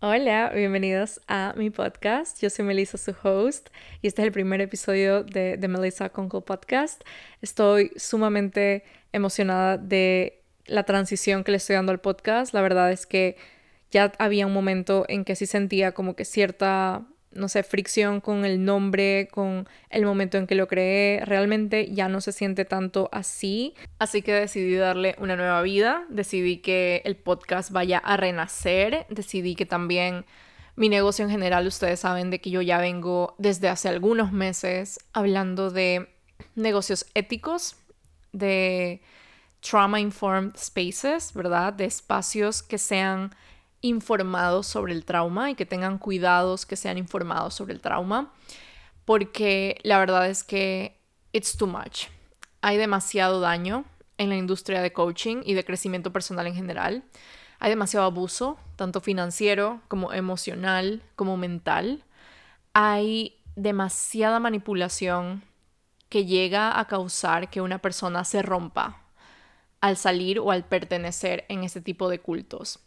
Hola, bienvenidos a mi podcast. Yo soy Melissa, su host, y este es el primer episodio de, Melissa Conkle Podcast. Estoy sumamente emocionada de la transición que le estoy dando al podcast. La verdad es que ya había un momento en que sí sentía como que cierta no sé, fricción con el nombre, con el momento en que lo creé. Realmente ya no se siente tanto así. Así que decidí darle una nueva vida. Decidí que el podcast vaya a renacer. Decidí que también mi negocio en general, ustedes saben de que yo ya vengo desde hace algunos meses hablando de negocios éticos, de trauma informed spaces, ¿verdad? De espacios que sean informados sobre el trauma y que tengan cuidados que sean informados sobre el trauma, porque la verdad es que it's too much. Hay demasiado daño en la industria de coaching y de crecimiento personal en general. Hay demasiado abuso, tanto financiero como emocional, como mental. Hay demasiada manipulación que llega a causar que una persona se rompa al salir o al pertenecer en este tipo de cultos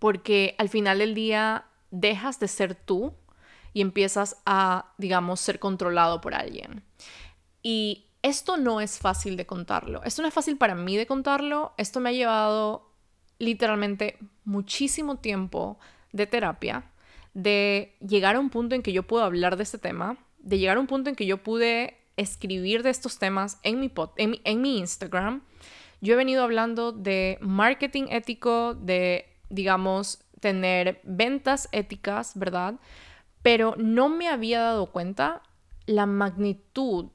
porque al final del día dejas de ser tú y empiezas a, digamos, ser controlado por alguien. Y esto no es fácil de contarlo. Esto no es fácil para mí de contarlo. Esto me ha llevado literalmente muchísimo tiempo de terapia, de llegar a un punto en que yo puedo hablar de este tema, de llegar a un punto en que yo pude escribir de estos temas en mi, en en mi Instagram. Yo he venido hablando de marketing ético, de digamos, tener ventas éticas, ¿verdad? Pero no me había dado cuenta la magnitud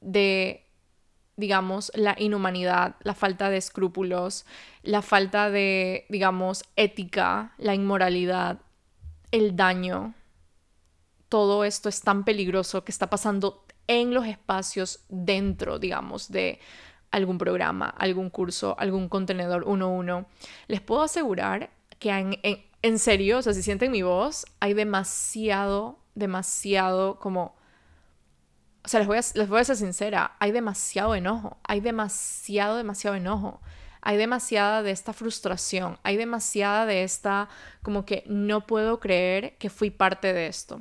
de, digamos, la inhumanidad, la falta de escrúpulos, la falta de, digamos, ética, la inmoralidad, el daño. Todo esto es tan peligroso que está pasando en los espacios dentro, digamos, de algún programa, algún curso, algún contenedor 1-1, les puedo asegurar que en, en, serio, o sea, si sienten mi voz, hay demasiado, demasiado como... O sea, les voy, a, les voy a ser sincera, hay demasiado enojo, hay demasiado, demasiado enojo hay demasiada de esta frustración, hay demasiada de esta como que no puedo creer que fui parte de esto,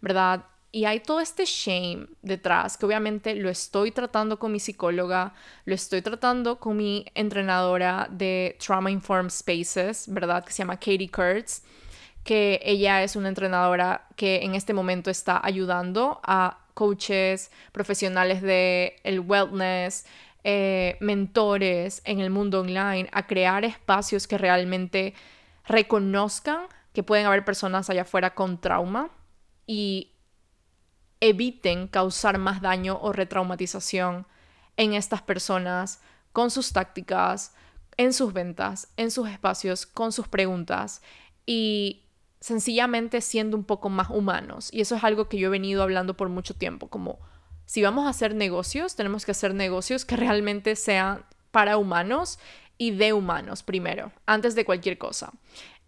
¿verdad? Y hay todo este shame detrás, que obviamente lo estoy tratando con mi psicóloga, lo estoy tratando con mi entrenadora de Trauma Informed Spaces, ¿verdad? Que se llama Katie Kurtz, que ella es una entrenadora que en este momento está ayudando a coaches, profesionales de el wellness, eh, mentores en el mundo online a crear espacios que realmente reconozcan que pueden haber personas allá afuera con trauma y eviten causar más daño o retraumatización en estas personas con sus tácticas, en sus ventas, en sus espacios, con sus preguntas y sencillamente siendo un poco más humanos. Y eso es algo que yo he venido hablando por mucho tiempo, como si vamos a hacer negocios, tenemos que hacer negocios que realmente sean para humanos y de humanos primero, antes de cualquier cosa.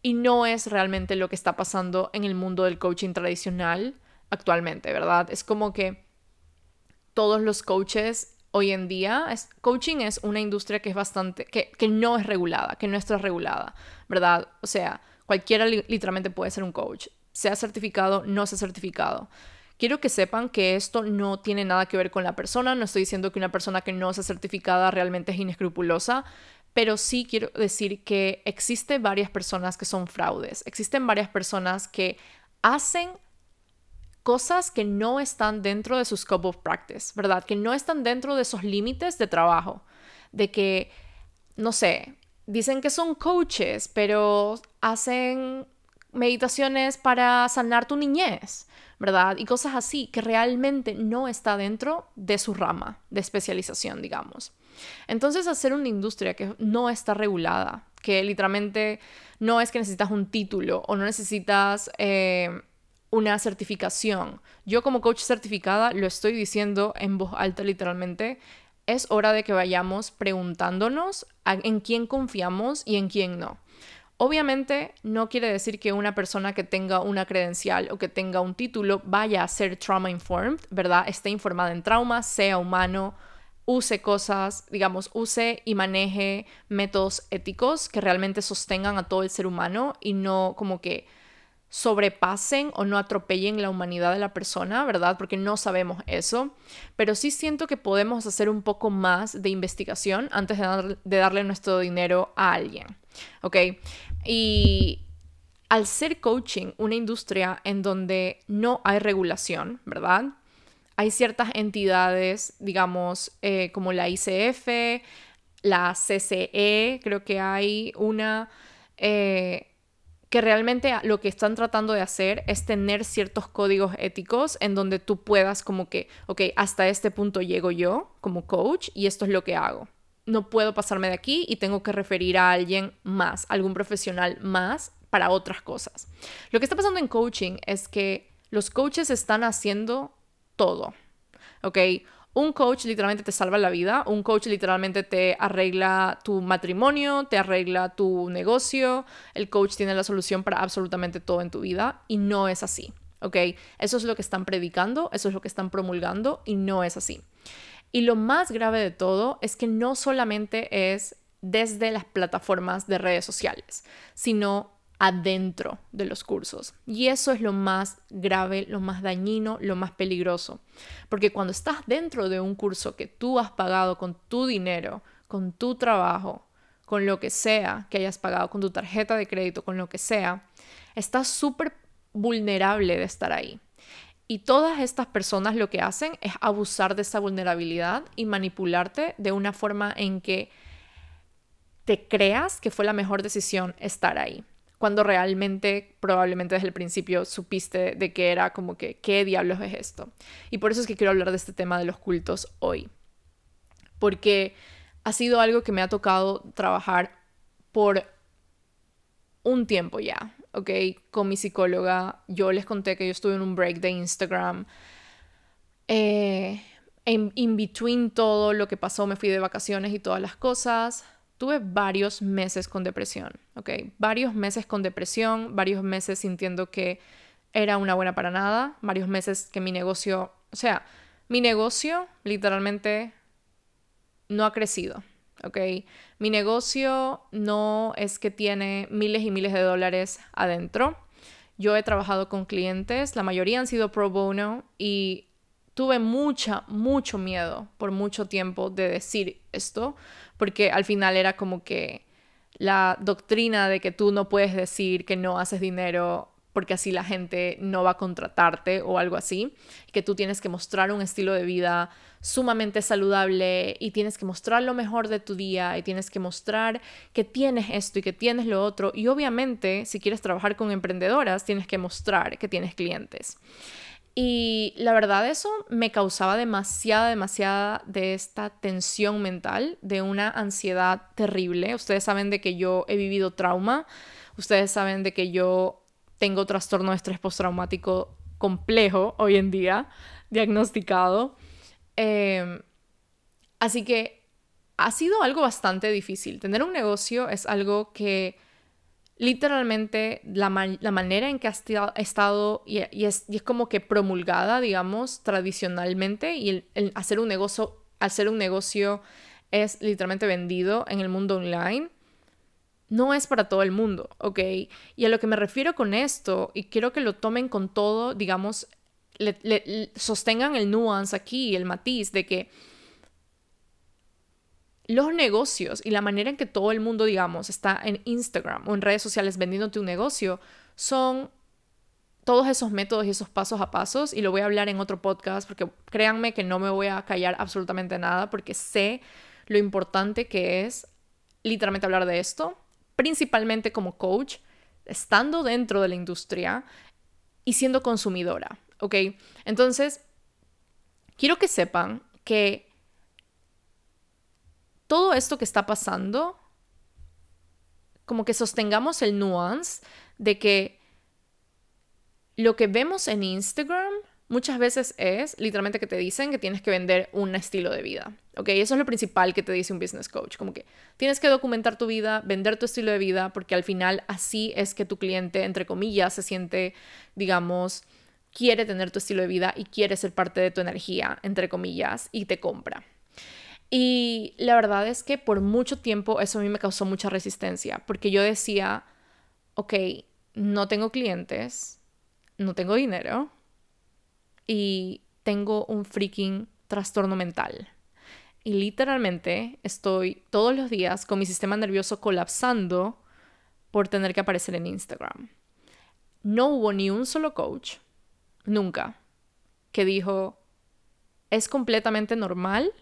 Y no es realmente lo que está pasando en el mundo del coaching tradicional actualmente, ¿verdad? Es como que todos los coaches hoy en día, es, coaching es una industria que es bastante, que, que no es regulada, que no está regulada, ¿verdad? O sea, cualquiera literalmente puede ser un coach, sea certificado, no sea certificado. Quiero que sepan que esto no tiene nada que ver con la persona, no estoy diciendo que una persona que no sea certificada realmente es inescrupulosa, pero sí quiero decir que existen varias personas que son fraudes, existen varias personas que hacen cosas que no están dentro de su scope of practice, ¿verdad? Que no están dentro de esos límites de trabajo. De que, no sé, dicen que son coaches, pero hacen meditaciones para sanar tu niñez, ¿verdad? Y cosas así que realmente no está dentro de su rama de especialización, digamos. Entonces, hacer una industria que no está regulada, que literalmente no es que necesitas un título o no necesitas... Eh, una certificación. Yo como coach certificada lo estoy diciendo en voz alta literalmente. Es hora de que vayamos preguntándonos en quién confiamos y en quién no. Obviamente no quiere decir que una persona que tenga una credencial o que tenga un título vaya a ser trauma informed, ¿verdad? Esté informada en trauma, sea humano, use cosas, digamos, use y maneje métodos éticos que realmente sostengan a todo el ser humano y no como que sobrepasen o no atropellen la humanidad de la persona, ¿verdad? Porque no sabemos eso, pero sí siento que podemos hacer un poco más de investigación antes de, darle nuestro dinero a alguien, ¿ok? Y al ser coaching una industria en donde no hay regulación, ¿verdad? Hay ciertas entidades, digamos, eh, como la ICF, la CCE, creo que hay una... Eh, que realmente lo que están tratando de hacer es tener ciertos códigos éticos en donde tú puedas como que, ok, hasta este punto llego yo como coach y esto es lo que hago. No puedo pasarme de aquí y tengo que referir a alguien más, algún profesional más para otras cosas. Lo que está pasando en coaching es que los coaches están haciendo todo, ¿ok? Un coach literalmente te salva la vida, un coach literalmente te arregla tu matrimonio, te arregla tu negocio, el coach tiene la solución para absolutamente todo en tu vida y no es así, ¿ok? Eso es lo que están predicando, eso es lo que están promulgando y no es así. Y lo más grave de todo es que no solamente es desde las plataformas de redes sociales, sino adentro de los cursos. Y eso es lo más grave, lo más dañino, lo más peligroso. Porque cuando estás dentro de un curso que tú has pagado con tu dinero, con tu trabajo, con lo que sea que hayas pagado, con tu tarjeta de crédito, con lo que sea, estás súper vulnerable de estar ahí. Y todas estas personas lo que hacen es abusar de esa vulnerabilidad y manipularte de una forma en que te creas que fue la mejor decisión estar ahí cuando realmente probablemente desde el principio supiste de que era como que, ¿qué diablos es esto? Y por eso es que quiero hablar de este tema de los cultos hoy, porque ha sido algo que me ha tocado trabajar por un tiempo ya, ¿ok? Con mi psicóloga, yo les conté que yo estuve en un break de Instagram. Eh, en in between todo lo que pasó, me fui de vacaciones y todas las cosas tuve varios meses con depresión, ¿ok? Varios meses con depresión, varios meses sintiendo que era una buena para nada, varios meses que mi negocio, o sea, mi negocio literalmente no ha crecido, ¿ok? Mi negocio no es que tiene miles y miles de dólares adentro. Yo he trabajado con clientes, la mayoría han sido pro bono y tuve mucha, mucho miedo por mucho tiempo de decir esto porque al final era como que la doctrina de que tú no puedes decir que no haces dinero porque así la gente no va a contratarte o algo así, que tú tienes que mostrar un estilo de vida sumamente saludable y tienes que mostrar lo mejor de tu día y tienes que mostrar que tienes esto y que tienes lo otro y obviamente si quieres trabajar con emprendedoras tienes que mostrar que tienes clientes. Y la verdad eso me causaba demasiada, demasiada de esta tensión mental, de una ansiedad terrible. Ustedes saben de que yo he vivido trauma, ustedes saben de que yo tengo trastorno de estrés postraumático complejo hoy en día, diagnosticado. Em, así que ha sido algo bastante difícil. Tener un negocio es algo que literalmente la, manera en que ha estado y, es, como que promulgada, digamos, tradicionalmente y el, hacer un negocio, hacer un negocio es literalmente vendido en el mundo online, no es para todo el mundo, ¿ok? Y a lo que me refiero con esto, y quiero que lo tomen con todo, digamos, sostengan el nuance aquí, el matiz de que los negocios y la manera en que todo el mundo, digamos, está en Instagram o en redes sociales vendiéndote un negocio son todos esos métodos y esos pasos a pasos y lo voy a hablar en otro podcast porque créanme que no me voy a callar absolutamente nada porque sé lo importante que es literalmente hablar de esto, principalmente como coach, estando dentro de la industria y siendo consumidora, ¿ok? Entonces, quiero que sepan que todo esto que está pasando, como que sostengamos el nuance de que lo que vemos en Instagram muchas veces es literalmente que te dicen que tienes que vender un estilo de vida. ¿Ok? Eso es lo principal que te dice un business coach. Como que tienes que documentar tu vida, vender tu estilo de vida, porque al final así es que tu cliente, entre comillas, se siente, digamos, quiere tener tu estilo de vida y quiere ser parte de tu energía, entre comillas, y te compra. Y la verdad es que por mucho tiempo eso a mí me causó mucha resistencia, porque yo decía, ok, no tengo clientes, no tengo dinero y tengo un freaking trastorno mental. Y literalmente estoy todos los días con mi sistema nervioso colapsando por tener que aparecer en Instagram. No hubo ni un solo coach, nunca, que dijo, es completamente normal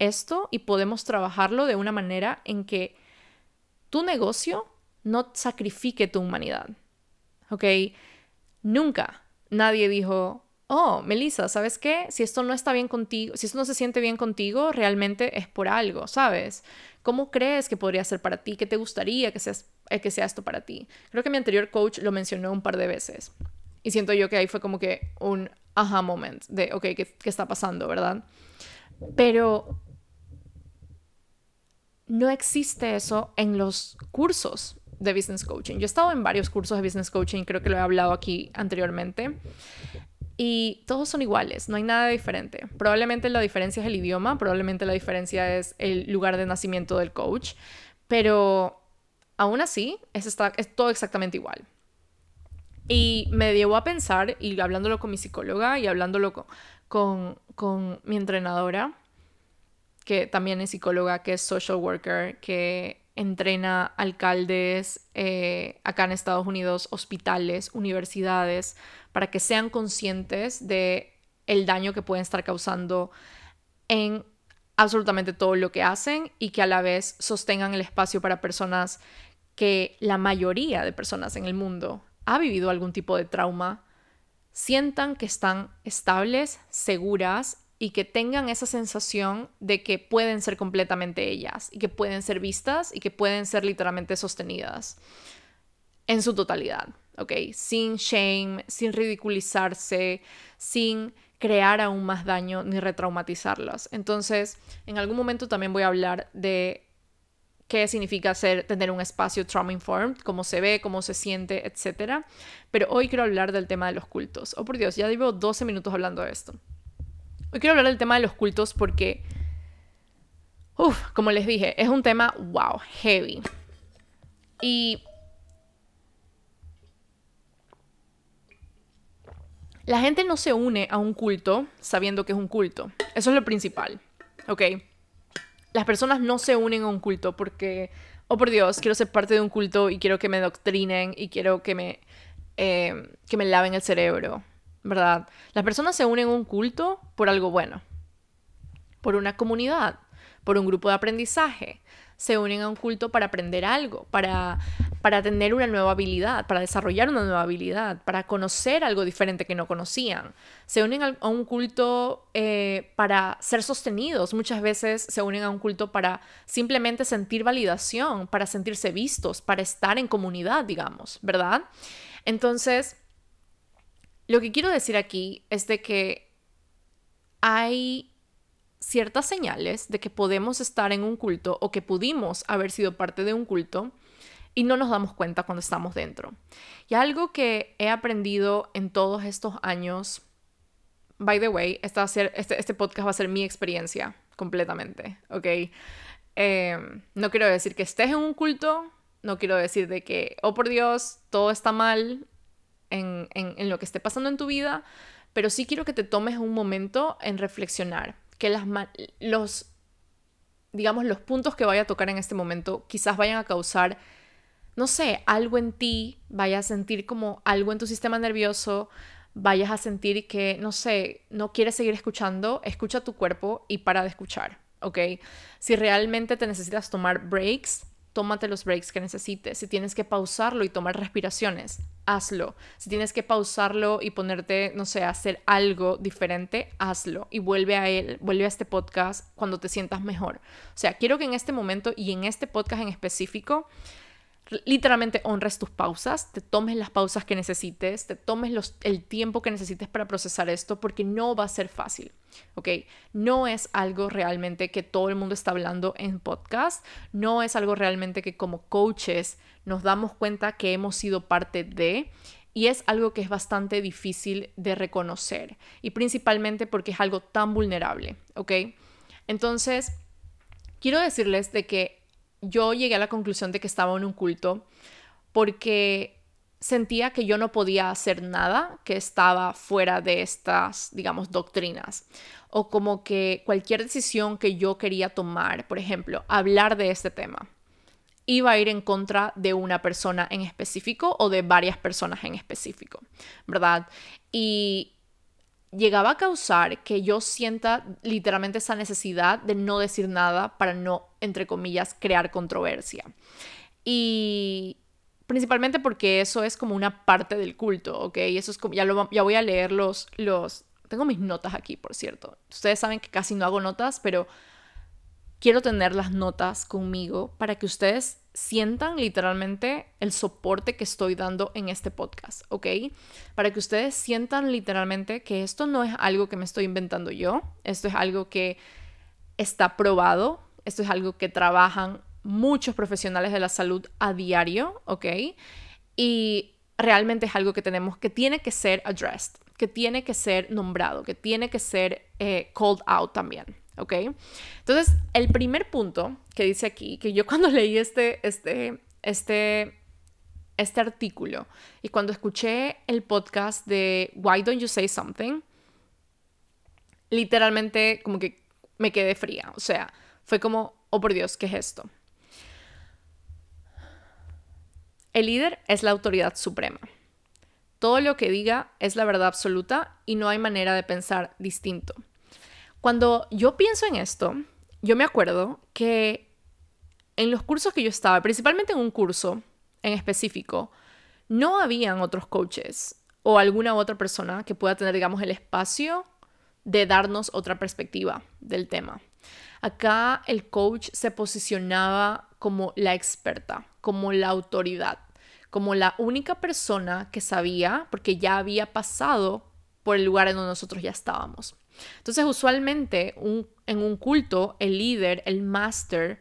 esto y podemos trabajarlo de una manera en que tu negocio no sacrifique tu humanidad. ¿Ok? Nunca nadie dijo, oh, Melissa, ¿sabes qué? Si esto no está bien contigo, si esto no se siente bien contigo, realmente es por algo, ¿sabes? ¿Cómo crees que podría ser para ti? ¿Qué te gustaría que, seas, eh, que sea esto para ti? Creo que mi anterior coach lo mencionó un par de veces. Y siento yo que ahí fue como que un aha moment de, ok, ¿qué, qué está pasando, verdad? Pero no existe eso en los cursos de business coaching. Yo he estado en varios cursos de business coaching, creo que lo he hablado aquí anteriormente, y todos son iguales, no hay nada diferente. Probablemente la diferencia es el idioma, probablemente la diferencia es el lugar de nacimiento del coach, pero aún así es, todo exactamente igual. Y me llevó a pensar, y hablándolo con mi psicóloga y hablándolo con, con mi entrenadora, que también es psicóloga, que es social worker, que entrena alcaldes eh, acá en Estados Unidos, hospitales, universidades, para que sean conscientes de el daño que pueden estar causando en absolutamente todo lo que hacen y que a la vez sostengan el espacio para personas que la mayoría de personas en el mundo ha vivido algún tipo de trauma, sientan que están estables, seguras y que tengan esa sensación de que pueden ser completamente ellas y que pueden ser vistas y que pueden ser literalmente sostenidas en su totalidad, ¿ok? Sin shame, sin ridiculizarse, sin crear aún más daño ni retraumatizarlas. Entonces, en algún momento también voy a hablar de qué significa ser, tener un espacio trauma informed, cómo se ve, cómo se siente, etc. Pero hoy quiero hablar del tema de los cultos. Oh, por Dios, ya llevo 12 minutos hablando de esto. Hoy quiero hablar del tema de los cultos porque, uff, como les dije, es un tema, wow, heavy. Y la gente no se une a un culto sabiendo que es un culto. Eso es lo principal, ¿ok? Las personas no se unen a un culto porque, oh por Dios, quiero ser parte de un culto y quiero que me doctrinen y quiero que me, eh, que me laven el cerebro. ¿Verdad? Las personas se unen a un culto por algo bueno, por una comunidad, por un grupo de aprendizaje. Se unen a un culto para aprender algo, para, para tener una nueva habilidad, para desarrollar una nueva habilidad, para conocer algo diferente que no conocían. Se unen a un culto eh, para ser sostenidos. Muchas veces se unen a un culto para simplemente sentir validación, para sentirse vistos, para estar en comunidad, digamos, ¿verdad? Entonces, lo que quiero decir aquí es de que hay ciertas señales de que podemos estar en un culto o que pudimos haber sido parte de un culto y no nos damos cuenta cuando estamos dentro. Y algo que he aprendido en todos estos años, by the way, este, este, podcast va a ser mi experiencia completamente, ¿ok? Em, no quiero decir que estés en un culto, no quiero decir de que, oh por Dios, todo está mal, en, lo que esté pasando en tu vida, pero sí quiero que te tomes un momento en reflexionar, que las, los, digamos, los puntos que vaya a tocar en este momento quizás vayan a causar, no sé, algo en ti, vayas a sentir como algo en tu sistema nervioso, vayas a sentir que, no sé, no quieres seguir escuchando, escucha tu cuerpo y para de escuchar, ¿ok? Si realmente te necesitas tomar breaks, tómate los breaks que necesites. Si tienes que pausarlo y tomar respiraciones, hazlo. Si tienes que pausarlo y ponerte, no sé, hacer algo diferente, hazlo. Y vuelve a él, vuelve a este podcast cuando te sientas mejor. O sea, quiero que en este momento y en este podcast en específico literalmente honres tus pausas, te tomes las pausas que necesites, te tomes el tiempo que necesites para procesar esto, porque no va a ser fácil, ¿ok? No es algo realmente que todo el mundo está hablando en podcast, no es algo realmente que como coaches nos damos cuenta que hemos sido parte de, y es algo que es bastante difícil de reconocer, y principalmente porque es algo tan vulnerable, ¿ok? Entonces, quiero decirles de que yo llegué a la conclusión de que estaba en un culto porque sentía que yo no podía hacer nada que estaba fuera de estas, digamos, doctrinas. O como que cualquier decisión que yo quería tomar, por ejemplo, hablar de este tema, iba a ir en contra de una persona en específico o de varias personas en específico, ¿verdad? Y llegaba a causar que yo sienta literalmente esa necesidad de no decir nada para no, entre comillas, crear controversia. Y principalmente porque eso es como una parte del culto, ¿ok? Eso es como, ya, lo, ya voy a leer los, los, tengo mis notas aquí, por cierto. Ustedes saben que casi no hago notas, pero quiero tener las notas conmigo para que ustedes sientan literalmente el soporte que estoy dando en este podcast, ¿ok? Para que ustedes sientan literalmente que esto no es algo que me estoy inventando yo, esto es algo que está probado, esto es algo que trabajan muchos profesionales de la salud a diario, ¿ok? Y realmente es algo que tenemos, que tiene que ser addressed, que tiene que ser nombrado, que tiene que ser eh, called out también, ¿ok? Entonces, el primer punto que dice aquí, que yo cuando leí este, este, este, este artículo y cuando escuché el podcast de Why Don't You Say Something, literalmente como que me quedé fría, o sea, fue como, oh por Dios, ¿qué es esto? El líder es la autoridad suprema. Todo lo que diga es la verdad absoluta y no hay manera de pensar distinto. Cuando yo pienso en esto, yo me acuerdo que en los cursos que yo estaba, principalmente en un curso en específico, no habían otros coaches o alguna otra persona que pueda tener, digamos, el espacio de darnos otra perspectiva del tema. Acá el coach se posicionaba como la experta, como la autoridad, como la única persona que sabía, porque ya había pasado por el lugar en donde nosotros ya estábamos. Entonces, usualmente en un culto, el líder, el máster,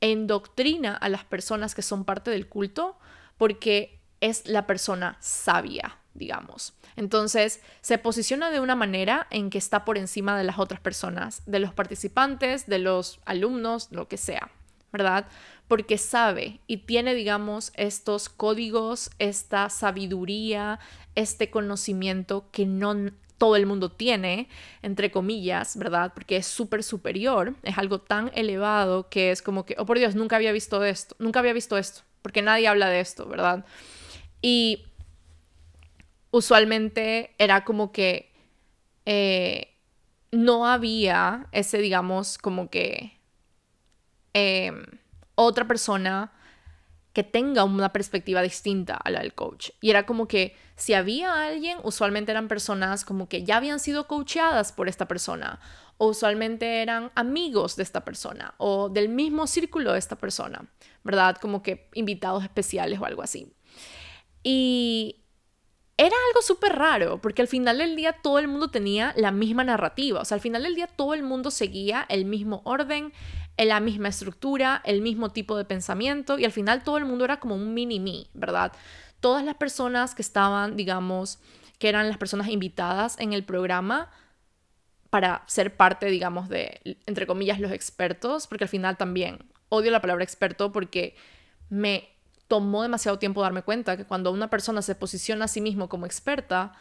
endoctrina a las personas que son parte del culto porque es la persona sabia, digamos. Entonces, se posiciona de una manera en que está por encima de las otras personas, de los participantes, de los alumnos, lo que sea, ¿verdad? Porque sabe y tiene, digamos, estos códigos, esta sabiduría, este conocimiento que no todo el mundo tiene, entre comillas, ¿verdad? Porque es súper superior, es algo tan elevado que es como que, oh por Dios, nunca había visto esto, nunca había visto esto, porque nadie habla de esto, ¿verdad? Y usualmente era como que eh, no había ese, digamos, como que em, otra persona que tenga una perspectiva distinta a la del coach. Y era como que si había alguien, usualmente eran personas como que ya habían sido coacheadas por esta persona, o usualmente eran amigos de esta persona, o del mismo círculo de esta persona, ¿verdad? Como que invitados especiales o algo así. Y era algo súper raro, porque al final del día todo el mundo tenía la misma narrativa, o sea, al final del día todo el mundo seguía el mismo orden, la misma estructura, el mismo tipo de pensamiento, y al final todo el mundo era como un mini-me, ¿verdad? Todas las personas que estaban, digamos, que eran las personas invitadas en el programa para ser parte, digamos, de, entre comillas, los expertos, porque al final también odio la palabra experto porque me tomó demasiado tiempo darme cuenta que cuando una persona se posiciona a sí mismo como experta,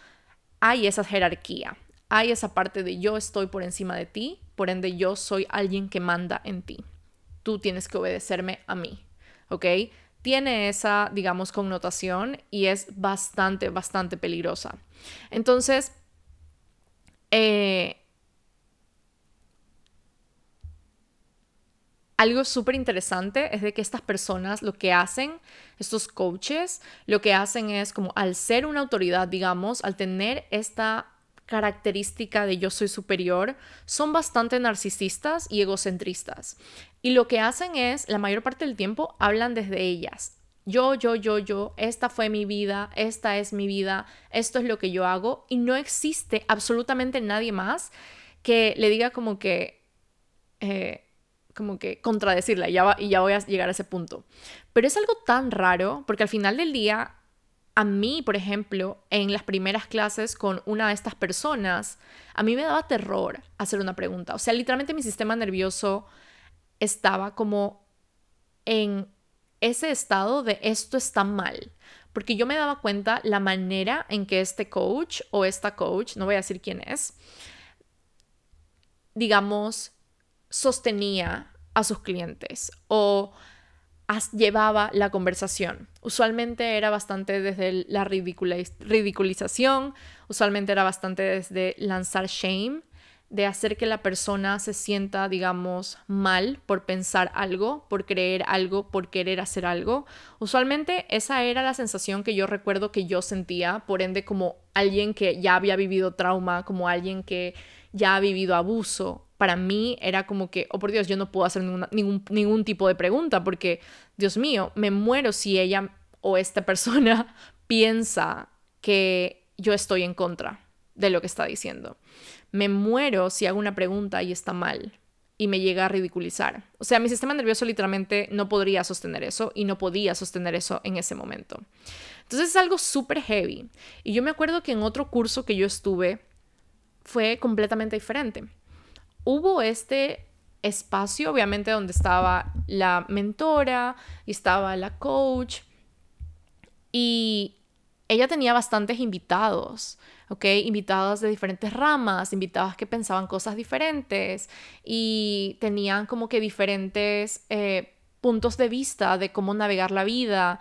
hay esa jerarquía, hay esa parte de yo estoy por encima de ti, por ende yo soy alguien que manda en ti. Tú tienes que obedecerme a mí, ¿ok? Tiene esa, digamos, connotación y es bastante, bastante peligrosa. Entonces, eh, algo súper interesante es de que estas personas lo que hacen, estos coaches, lo que hacen es como al ser una autoridad, digamos, al tener esta característica de yo soy superior, son bastante narcisistas y egocentristas. Y lo que hacen es, la mayor parte del tiempo, hablan desde ellas. Yo, yo, yo, yo, esta fue mi vida, esta es mi vida, esto es lo que yo hago y no existe absolutamente nadie más que le diga como que... Eh, como que contradecirla y ya, y ya voy a llegar a ese punto. Pero es algo tan raro porque al final del día a mí, por ejemplo, en las primeras clases con una de estas personas, a mí me daba terror hacer una pregunta. O sea, literalmente mi sistema nervioso estaba como en ese estado de esto está mal. Porque yo me daba cuenta la manera en que este coach o esta coach, no voy a decir quién es, digamos, sostenía a sus clientes o llevaba la conversación. Usualmente era bastante desde la ridiculización, usualmente era bastante desde lanzar shame, de hacer que la persona se sienta, digamos, mal por pensar algo, por creer algo, por querer hacer algo. Usualmente esa era la sensación que yo recuerdo que yo sentía, por ende como alguien que ya había vivido trauma, como alguien que ya ha vivido abuso, para mí era como que, oh por Dios, yo no puedo hacer ningún, ningún tipo de pregunta porque, Dios mío, me muero si ella o esta persona piensa que yo estoy en contra de lo que está diciendo. Me muero si hago una pregunta y está mal y me llega a ridiculizar. O sea, mi sistema nervioso literalmente no podría sostener eso y no podía sostener eso en ese momento. Entonces es algo súper heavy. Y yo me acuerdo que en otro curso que yo estuve fue completamente diferente hubo este espacio, obviamente, donde estaba la mentora y estaba la coach. Y ella tenía bastantes invitados, ¿ok? Invitados de diferentes ramas, invitados que pensaban cosas diferentes y tenían como que diferentes eh, puntos de vista de cómo navegar la vida.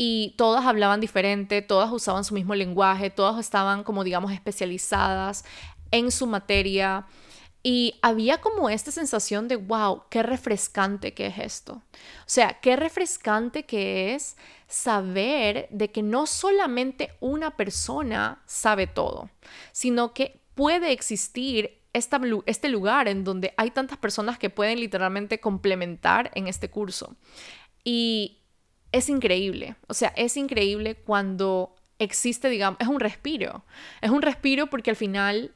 Y todas hablaban diferente, todas usaban su mismo lenguaje, todas estaban como digamos especializadas en su materia. Y había como esta sensación de, wow, qué refrescante que es esto. O sea, qué refrescante que es saber de que no solamente una persona sabe todo, sino que puede existir esta, este lugar en donde hay tantas personas que pueden literalmente complementar en este curso. Y es increíble, o sea, es increíble cuando existe, digamos, es un respiro. Es un respiro porque al final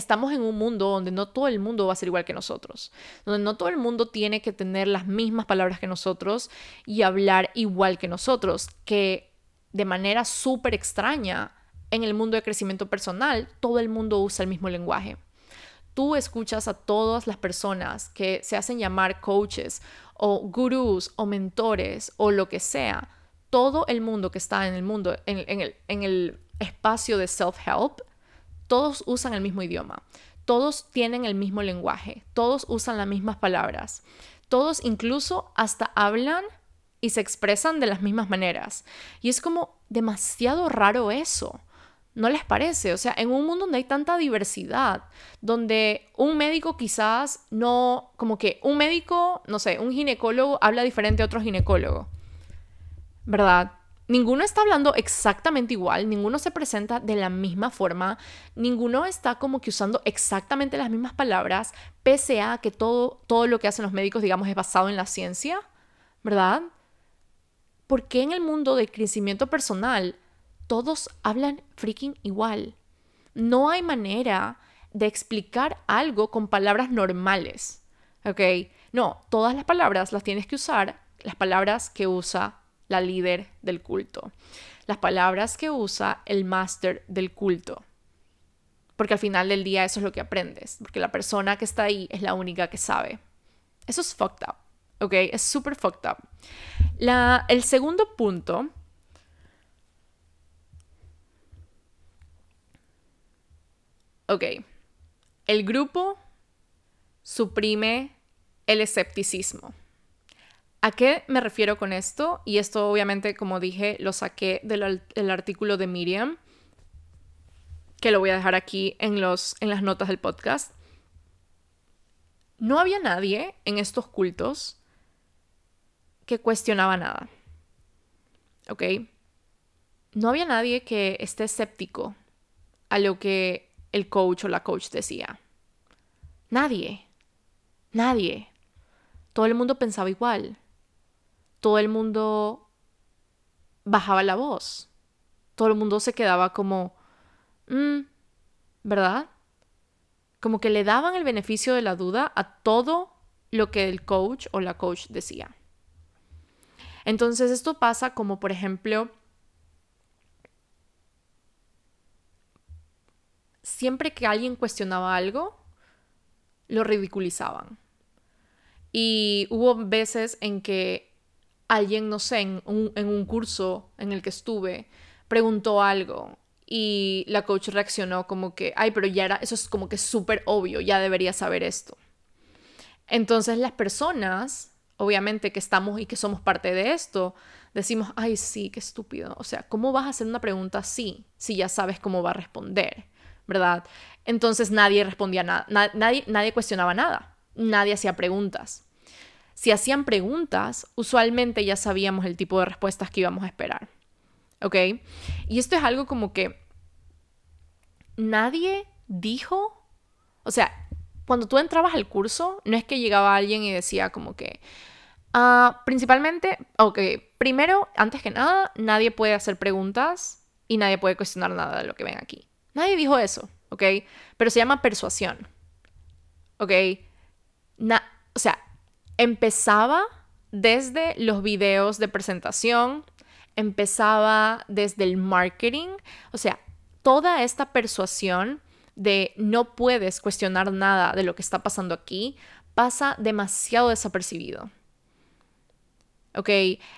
estamos en un mundo donde no todo el mundo va a ser igual que nosotros, donde no todo el mundo tiene que tener las mismas palabras que nosotros y hablar igual que nosotros, que de manera súper extraña en el mundo de crecimiento personal, todo el mundo usa el mismo lenguaje. Tú escuchas a todas las personas que se hacen llamar coaches o gurús o mentores o lo que sea, todo el mundo que está en el mundo, en, el, en el espacio de self-help, todos usan el mismo idioma, todos tienen el mismo lenguaje, todos usan las mismas palabras, todos incluso hasta hablan y se expresan de las mismas maneras. Y es como demasiado raro eso. ¿No les parece? O sea, en un mundo donde hay tanta diversidad, donde un médico quizás no, como que un médico, no sé, un ginecólogo habla diferente a otro ginecólogo, ¿verdad? Ninguno está hablando exactamente igual, ninguno se presenta de la misma forma, ninguno está como que usando exactamente las mismas palabras, pese a que todo, todo lo que hacen los médicos, digamos, es basado en la ciencia, ¿verdad? ¿Por qué en el mundo del crecimiento personal todos hablan freaking igual? No hay manera de explicar algo con palabras normales, ¿ok? No, todas las palabras las tienes que usar, las palabras que usa la líder del culto. Las palabras que usa el máster del culto. Porque al final del día eso es lo que aprendes. Porque la persona que está ahí es la única que sabe. Eso es fucked up. ¿Ok? Es súper fucked up. La, el segundo punto Ok. El grupo suprime el escepticismo. ¿A qué me refiero con esto? Y esto obviamente, como dije, lo saqué del, artículo de Miriam, que lo voy a dejar aquí en, los, en las notas del podcast. No había nadie en estos cultos que cuestionaba nada. ¿Ok? No había nadie que esté escéptico a lo que el coach o la coach decía. Nadie. Nadie. Todo el mundo pensaba igual todo el mundo bajaba la voz. Todo el mundo se quedaba como, mm, ¿verdad? Como que le daban el beneficio de la duda a todo lo que el coach o la coach decía. Entonces esto pasa como, por ejemplo, siempre que alguien cuestionaba algo, lo ridiculizaban. Y hubo veces en que alguien, no sé, en un, en un curso en el que estuve, preguntó algo y la coach reaccionó como que, ay, pero ya era, eso es como que súper obvio, ya debería saber esto. Entonces las personas, obviamente que estamos y que somos parte de esto, decimos, ay, sí, qué estúpido. O sea, ¿cómo vas a hacer una pregunta así si ya sabes cómo va a responder? ¿Verdad? Entonces nadie respondía nada, nadie, nadie cuestionaba nada, nadie hacía preguntas. Si hacían preguntas, usualmente ya sabíamos el tipo de respuestas que íbamos a esperar. ¿Ok? Y esto es algo como que nadie dijo, o sea, cuando tú entrabas al curso, no es que llegaba alguien y decía como que, uh, principalmente, ok, primero, antes que nada, nadie puede hacer preguntas y nadie puede cuestionar nada de lo que ven aquí. Nadie dijo eso, ¿ok? Pero se llama persuasión, ¿ok? o sea, empezaba desde los videos de presentación, empezaba desde el marketing, o sea, toda esta persuasión de no puedes cuestionar nada de lo que está pasando aquí pasa demasiado desapercibido. ¿Ok?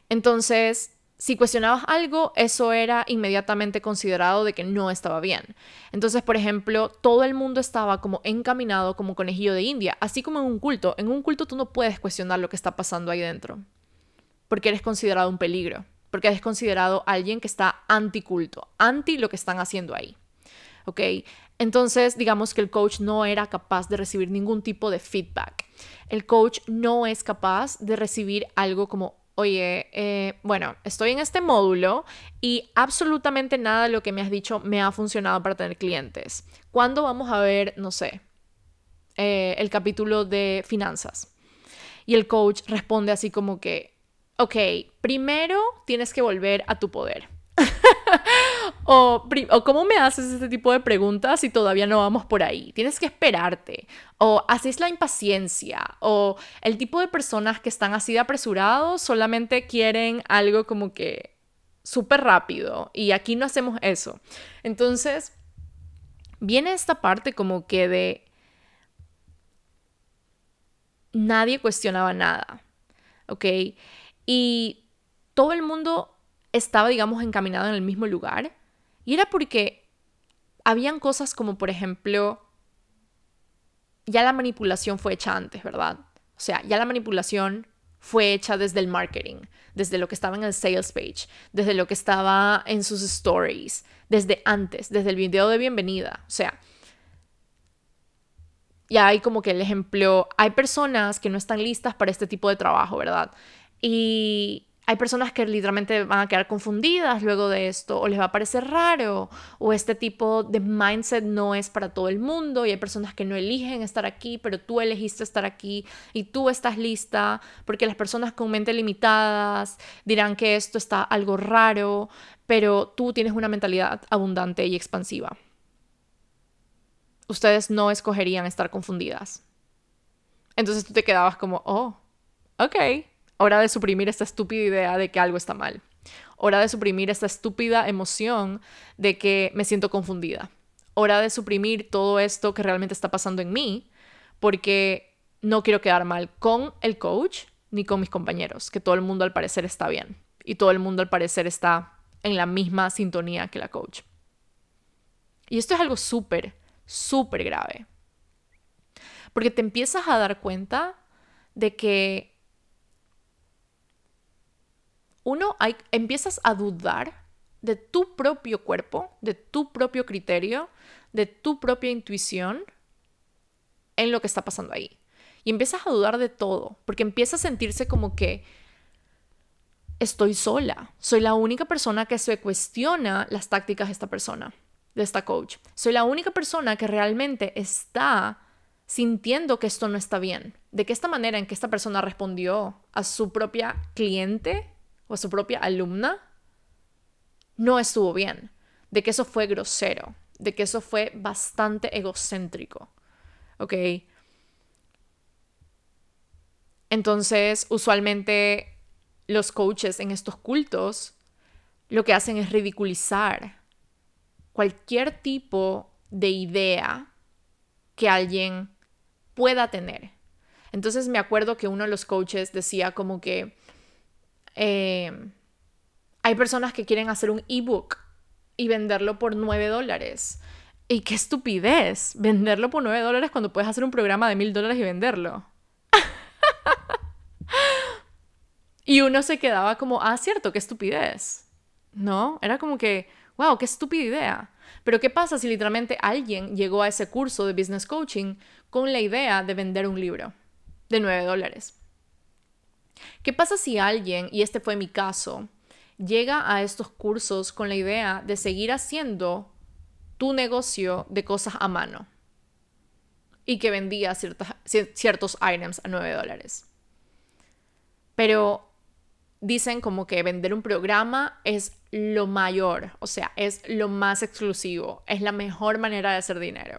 Entonces, si cuestionabas algo, eso era inmediatamente considerado de que no estaba bien. Entonces, por ejemplo, todo el mundo estaba como encaminado como conejillo de India, así como en un culto. En un culto tú no puedes cuestionar lo que está pasando ahí dentro, porque eres considerado un peligro, porque eres considerado alguien que está anticulto, anti lo que están haciendo ahí. ¿Ok? Entonces, digamos que el coach no era capaz de recibir ningún tipo de feedback. El coach no es capaz de recibir algo como, oye, eh, bueno, estoy en este módulo y absolutamente nada de lo que me has dicho me ha funcionado para tener clientes. ¿Cuándo vamos a ver, no sé, eh, el capítulo de finanzas? Y el coach responde así como que, ok, primero tienes que volver a tu poder. o, cómo me haces este tipo de preguntas si todavía no vamos por ahí. Tienes que esperarte. O haces la impaciencia. O el tipo de personas que están así de apresurados solamente quieren algo como que súper rápido. Y aquí no hacemos eso. Entonces, viene esta parte como que de... Nadie cuestionaba nada. ¿Ok? Y todo el mundo estaba, digamos, encaminado en el mismo lugar. Y era porque habían cosas como, por ejemplo, ya la manipulación fue hecha antes, ¿verdad? O sea, ya la manipulación fue hecha desde el marketing, desde lo que estaba en el sales page, desde lo que estaba en sus stories, desde antes, desde el video de bienvenida. O sea, ya hay como que el ejemplo, hay personas que no están listas para este tipo de trabajo, ¿verdad? Y hay personas que literalmente van a quedar confundidas luego de esto o les va a parecer raro o este tipo de mindset no es para todo el mundo y hay personas que no eligen estar aquí, pero tú elegiste estar aquí y tú estás lista porque las personas con mente limitadas dirán que esto está algo raro, pero tú tienes una mentalidad abundante y expansiva. Ustedes no escogerían estar confundidas. Entonces tú te quedabas como, oh, ok Hora de suprimir esta estúpida idea de que algo está mal. Hora de suprimir esta estúpida emoción de que me siento confundida. Hora de suprimir todo esto que realmente está pasando en mí porque no quiero quedar mal con el coach ni con mis compañeros, que todo el mundo al parecer está bien y todo el mundo al parecer está en la misma sintonía que la coach. Y esto es algo súper, súper grave. Porque te empiezas a dar cuenta de que uno, hay, empiezas a dudar de tu propio cuerpo, de tu propio criterio, de tu propia intuición en lo que está pasando ahí. Y empiezas a dudar de todo, porque empiezas a sentirse como que estoy sola, soy la única persona que se cuestiona las tácticas de esta persona, de esta coach. Soy la única persona que realmente está sintiendo que esto no está bien, de que esta manera en que esta persona respondió a su propia cliente o su propia alumna, no estuvo bien, de que eso fue grosero, de que eso fue bastante egocéntrico, ¿ok? Entonces, usualmente los coaches en estos cultos lo que hacen es ridiculizar cualquier tipo de idea que alguien pueda tener. Entonces me acuerdo que uno de los coaches decía como que eh, hay personas que quieren hacer un ebook y venderlo por 9 dólares. Y qué estupidez, venderlo por 9 dólares cuando puedes hacer un programa de mil dólares y venderlo. y uno se quedaba como, ah, cierto, qué estupidez. ¿No? Era como que, wow, qué estúpida idea. Pero ¿qué pasa si literalmente alguien llegó a ese curso de business coaching con la idea de vender un libro de 9 dólares? ¿Qué pasa si alguien, y este fue mi caso, llega a estos cursos con la idea de seguir haciendo tu negocio de cosas a mano y que vendía ciertos items a 9 dólares? Pero dicen como que vender un programa es lo mayor, o sea, es lo más exclusivo, es la mejor manera de hacer dinero.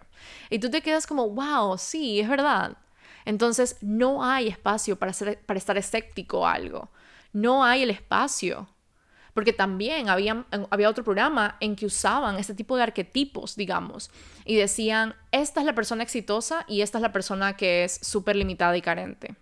Y tú te quedas como, wow, sí, es verdad. Entonces no hay espacio para, para estar escéptico a algo. No hay el espacio. Porque también había, había otro programa en que usaban este tipo de arquetipos, digamos, y decían, esta es la persona exitosa y esta es la persona que es súper limitada y carente.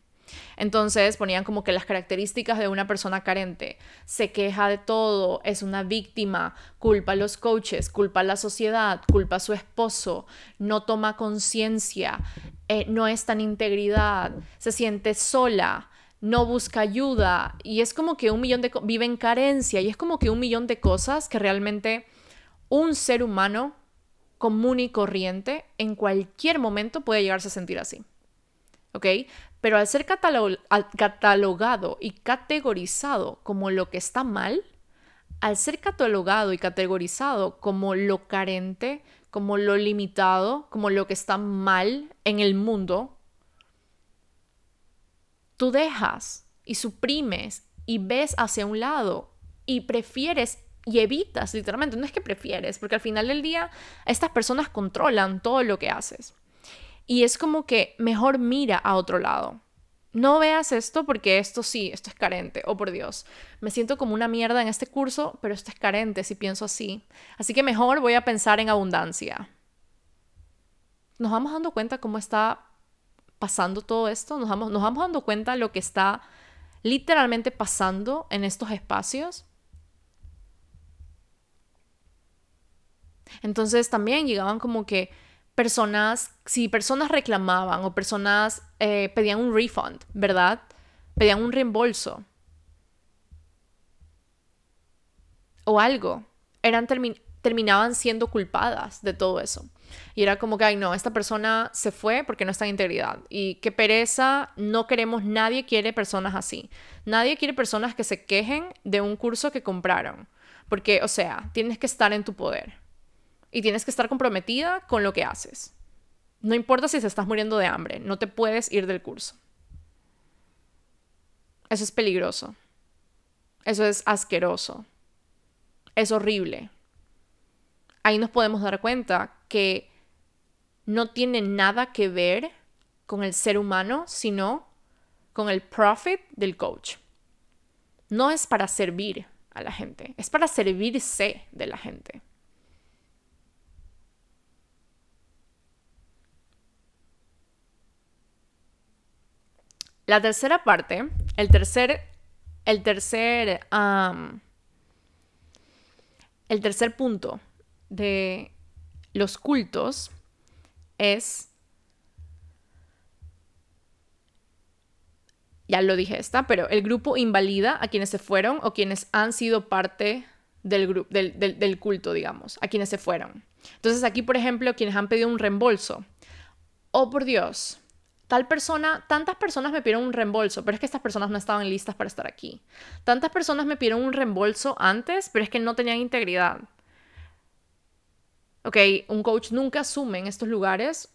Entonces ponían como que las características de una persona carente. Se queja de todo, es una víctima, culpa a los coaches, culpa a la sociedad, culpa a su esposo, no toma conciencia, eh, no está en integridad, se siente sola, no busca ayuda y es como que un millón de vive en carencia y es como que un millón de cosas que realmente un ser humano común y corriente en cualquier momento puede llegarse a sentir así. ¿Ok? Pero al ser catalogado y categorizado como lo que está mal, al ser catalogado y categorizado como lo carente, como lo limitado, como lo que está mal en el mundo, tú dejas y suprimes y ves hacia un lado y prefieres y evitas, literalmente, no es que prefieres, porque al final del día estas personas controlan todo lo que haces. Y es como que mejor mira a otro lado. No veas esto porque esto sí, esto es carente. Oh, por Dios. Me siento como una mierda en este curso, pero esto es carente si pienso así. Así que mejor voy a pensar en abundancia. Nos vamos dando cuenta cómo está pasando todo esto. Nos vamos, nos vamos dando cuenta lo que está literalmente pasando en estos espacios. Entonces también llegaban como que personas, si personas reclamaban o personas eh, pedían un refund, ¿verdad? Pedían un reembolso. O algo. Eran terminaban siendo culpadas de todo eso. Y era como que, ay, no, esta persona se fue porque no está en integridad. Y qué pereza, no queremos, nadie quiere personas así. Nadie quiere personas que se quejen de un curso que compraron. Porque, o sea, tienes que estar en tu poder y tienes que estar comprometida con lo que haces. No importa si se estás muriendo de hambre, no te puedes ir del curso. Eso es peligroso. Eso es asqueroso. Es horrible. Ahí nos podemos dar cuenta que no tiene nada que ver con el ser humano, sino con el profit del coach. No es para servir a la gente, es para servirse de la gente. La tercera parte, el tercer, el tercer, el tercer punto de los cultos es, ya lo dije esta, pero el grupo invalida a quienes se fueron o quienes han sido parte del, del, del culto, digamos, a quienes se fueron. Entonces aquí, por ejemplo, quienes han pedido un reembolso. Oh, por Dios, tal persona, tantas personas me pidieron un reembolso, pero es que estas personas no estaban listas para estar aquí. Tantas personas me pidieron un reembolso antes, pero es que no tenían integridad. Ok, un coach nunca asume en estos lugares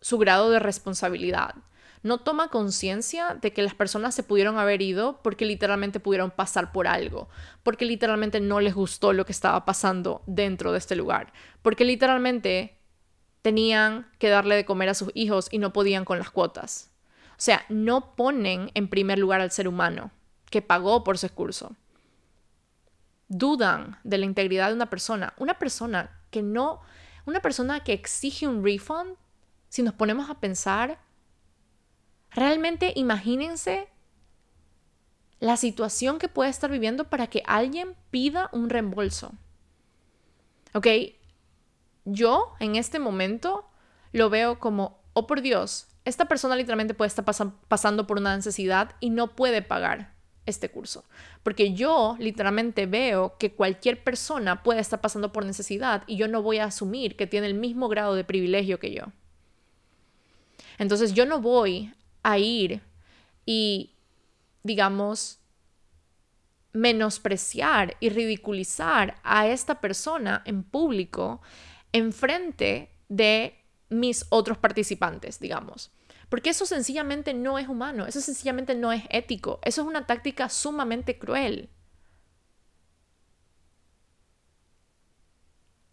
su grado de responsabilidad. No toma conciencia de que las personas se pudieron haber ido porque literalmente pudieron pasar por algo, porque literalmente no les gustó lo que estaba pasando dentro de este lugar, porque literalmente tenían que darle de comer a sus hijos y no podían con las cuotas. O sea, no ponen en primer lugar al ser humano que pagó por su curso. Dudan de la integridad de una persona. Una persona que no, una persona que exige un refund, si nos ponemos a pensar, realmente imagínense la situación que puede estar viviendo para que alguien pida un reembolso. ¿Ok? Yo en este momento lo veo como, oh por Dios, esta persona literalmente puede estar pasando por una necesidad y no puede pagar este curso. Porque yo literalmente veo que cualquier persona puede estar pasando por necesidad y yo no voy a asumir que tiene el mismo grado de privilegio que yo. Entonces yo no voy a ir y, digamos, menospreciar y ridiculizar a esta persona en público en frente de mis otros participantes, digamos. Porque eso sencillamente no es humano, eso sencillamente no es ético, eso es una táctica sumamente cruel.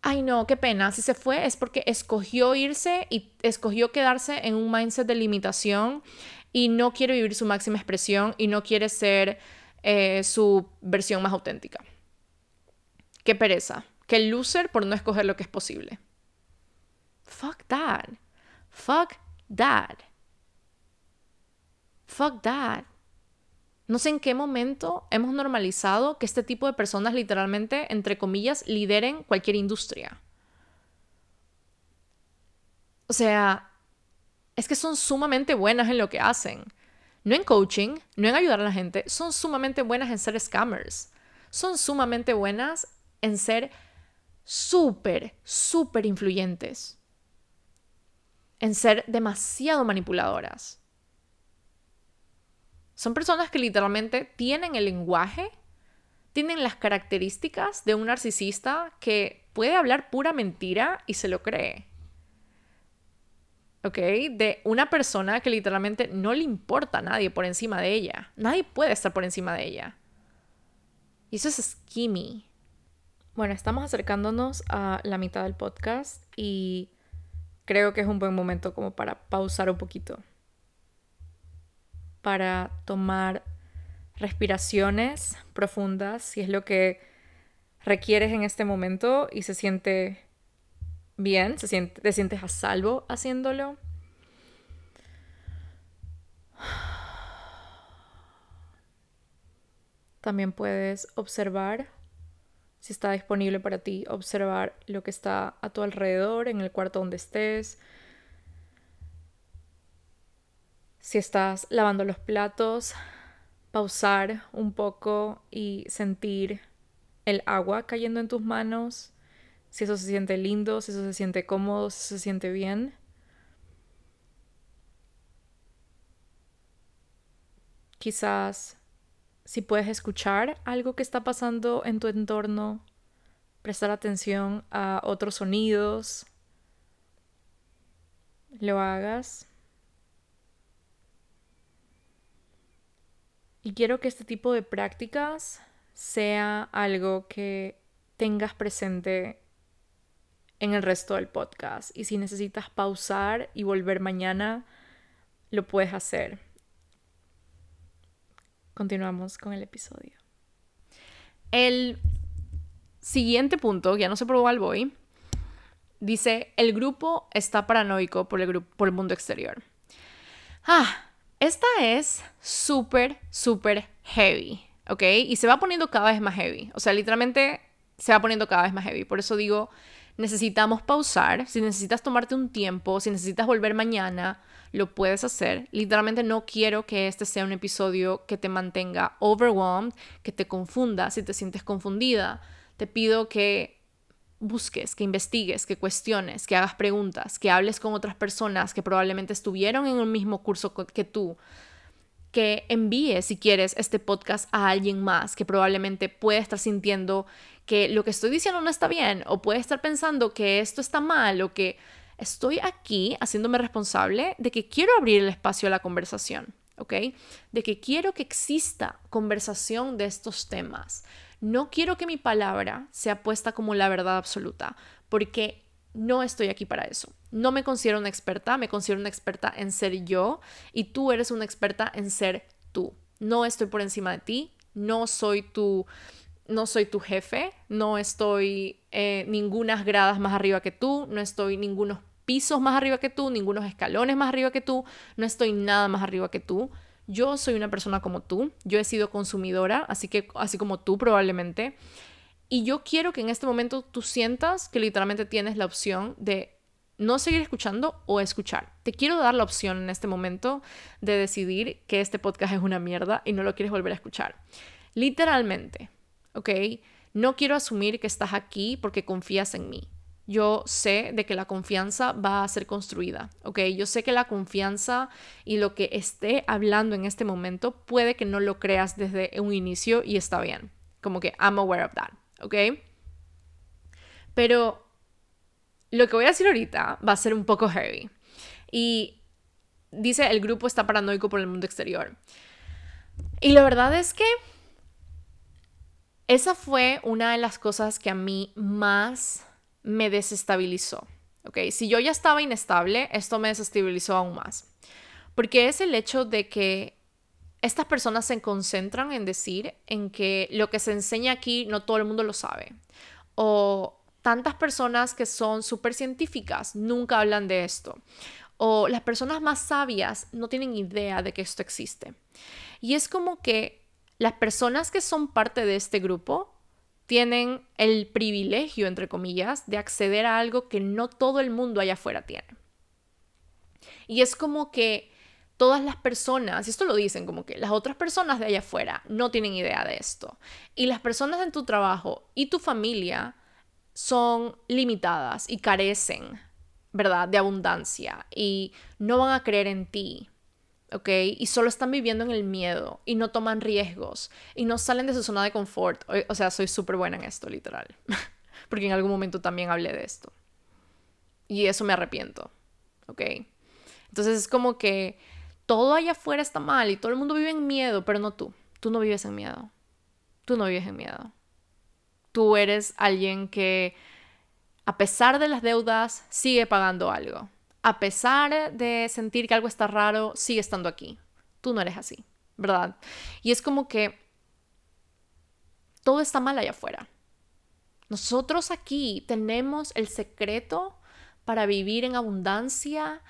Ay no, qué pena, si se fue es porque escogió irse y escogió quedarse en un mindset de limitación y no quiere vivir su máxima expresión y no quiere ser eh, su versión más auténtica. Qué pereza, qué loser por no escoger lo que es posible. Fuck that. Fuck that. Fuck that. No sé en qué momento hemos normalizado que este tipo de personas literalmente, entre comillas, lideren cualquier industria. O sea, es que son sumamente buenas en lo que hacen. No en coaching, no en ayudar a la gente, son sumamente buenas en ser scammers. Son sumamente buenas en ser súper, súper influyentes. En ser demasiado manipuladoras. Son personas que literalmente tienen el lenguaje, tienen las características de un narcisista que puede hablar pura mentira y se lo cree. ¿Ok? De una persona que literalmente no le importa a nadie por encima de ella. Nadie puede estar por encima de ella. Y eso es skimmy. Bueno, estamos acercándonos a la mitad del podcast y creo que es un buen momento como para pausar un poquito para tomar respiraciones profundas, si es lo que requieres en este momento y se siente bien, se siente, te sientes a salvo haciéndolo. También puedes observar, si está disponible para ti, observar lo que está a tu alrededor, en el cuarto donde estés, Si estás lavando los platos, pausar un poco y sentir el agua cayendo en tus manos, si eso se siente lindo, si eso se siente cómodo, si se siente bien. Quizás si puedes escuchar algo que está pasando en tu entorno, prestar atención a otros sonidos, lo hagas. Y quiero que este tipo de prácticas sea algo que tengas presente en el resto del podcast. Y si necesitas pausar y volver mañana, lo puedes hacer. Continuamos con el episodio. El siguiente punto, ya no sé por cuál voy, dice, el grupo está paranoico por el, por el mundo exterior. Ah, esta es súper, súper heavy, ¿ok? Y se va poniendo cada vez más heavy. O sea, literalmente se va poniendo cada vez más heavy. Por eso digo, necesitamos pausar. Si necesitas tomarte un tiempo, si necesitas volver mañana, lo puedes hacer. Literalmente no quiero que este sea un episodio que te mantenga overwhelmed, que te confunda si te sientes confundida. Te pido que busques, que investigues, que cuestiones, que hagas preguntas, que hables con otras personas que probablemente estuvieron en el mismo curso que tú, que envíes, si quieres, este podcast a alguien más que probablemente puede estar sintiendo que lo que estoy diciendo no está bien o puede estar pensando que esto está mal o que estoy aquí haciéndome responsable de que quiero abrir el espacio a la conversación, ¿ok? De que quiero que exista conversación de estos temas no quiero que mi palabra sea puesta como la verdad absoluta, porque no estoy aquí para eso. No me considero una experta, me considero una experta en ser yo y tú eres una experta en ser tú. No estoy por encima de ti, no soy tu no soy tu jefe, no estoy eh, ningunas gradas más arriba que tú, no estoy ningunos pisos más arriba que tú, ningunos escalones más arriba que tú, no estoy nada más arriba que tú. Yo soy una persona como tú, yo he sido consumidora, así que así como tú probablemente. Y yo quiero que en este momento tú sientas que literalmente tienes la opción de no seguir escuchando o escuchar. Te quiero dar la opción en este momento de decidir que este podcast es una mierda y no lo quieres volver a escuchar. Literalmente, ¿ok? No quiero asumir que estás aquí porque confías en mí. Yo sé de que la confianza va a ser construida, ¿ok? Yo sé que la confianza y lo que esté hablando en este momento puede que no lo creas desde un inicio y está bien. Como que I'm aware of that, ¿ok? Pero lo que voy a decir ahorita va a ser un poco heavy. Y dice, el grupo está paranoico por el mundo exterior. Y la verdad es que esa fue una de las cosas que a mí más me desestabilizó. ¿ok? Si yo ya estaba inestable, esto me desestabilizó aún más. Porque es el hecho de que estas personas se concentran en decir en que lo que se enseña aquí no todo el mundo lo sabe. O tantas personas que son súper científicas nunca hablan de esto. O las personas más sabias no tienen idea de que esto existe. Y es como que las personas que son parte de este grupo tienen el privilegio, entre comillas, de acceder a algo que no todo el mundo allá afuera tiene. Y es como que todas las personas, y esto lo dicen como que las otras personas de allá afuera no tienen idea de esto. Y las personas en tu trabajo y tu familia son limitadas y carecen, ¿verdad?, de abundancia y no van a creer en ti ¿ok? Y solo están viviendo en el miedo y no toman riesgos y no salen de su zona de confort. O, sea, soy súper buena en esto, literal. Porque en algún momento también hablé de esto. Y eso me arrepiento, ¿ok? Entonces es como que todo allá afuera está mal y todo el mundo vive en miedo, pero no tú. Tú no vives en miedo. Tú no vives en miedo. Tú eres alguien que, a pesar de las deudas, sigue pagando algo a pesar de sentir que algo está raro, sigue estando aquí. Tú no eres así, ¿verdad? Y es como que todo está mal allá afuera. Nosotros aquí tenemos el secreto para vivir en abundancia,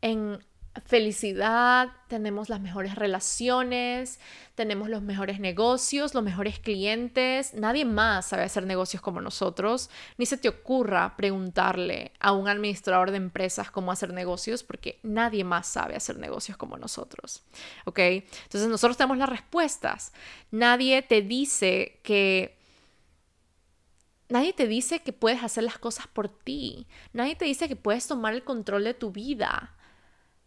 en felicidad, tenemos las mejores relaciones, tenemos los mejores negocios, los mejores clientes. Nadie más sabe hacer negocios como nosotros. Ni se te ocurra preguntarle a un administrador de empresas cómo hacer negocios porque nadie más sabe hacer negocios como nosotros. ¿Ok? Entonces nosotros tenemos las respuestas. Nadie te dice que... Nadie te dice que puedes hacer las cosas por ti. Nadie te dice que puedes tomar el control de tu vida.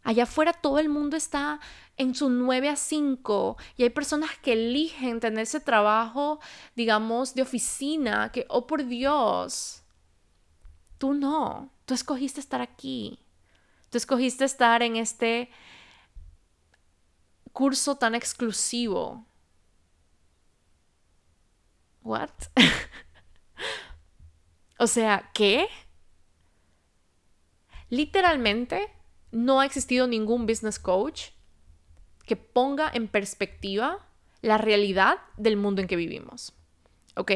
Allá afuera todo el mundo está en su 9 a 5 y hay personas que eligen tener ese trabajo, digamos, de oficina, que, oh por Dios, tú no, tú escogiste estar aquí, tú escogiste estar en este curso tan exclusivo. What? o sea, ¿qué? Literalmente no ha existido ningún business coach que ponga en perspectiva la realidad del mundo en que vivimos. ¿Ok?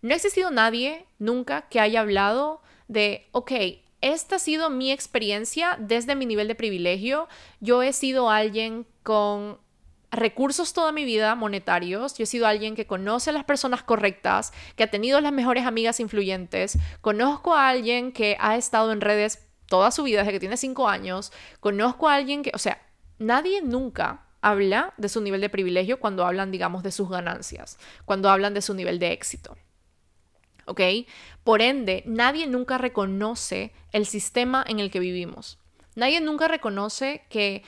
No ha existido nadie nunca que haya hablado de, ok, esta ha sido mi experiencia desde mi nivel de privilegio. Yo he sido alguien con recursos toda mi vida monetarios. Yo he sido alguien que conoce a las personas correctas, que ha tenido las mejores amigas influyentes. Conozco a alguien que ha estado en redes toda su vida, desde que tiene cinco años, conozco a alguien que, o sea, nadie nunca habla de su nivel de privilegio cuando hablan, digamos, de sus ganancias, cuando hablan de su nivel de éxito. ¿Ok? Por ende, nadie nunca reconoce el sistema en el que vivimos. Nadie nunca reconoce que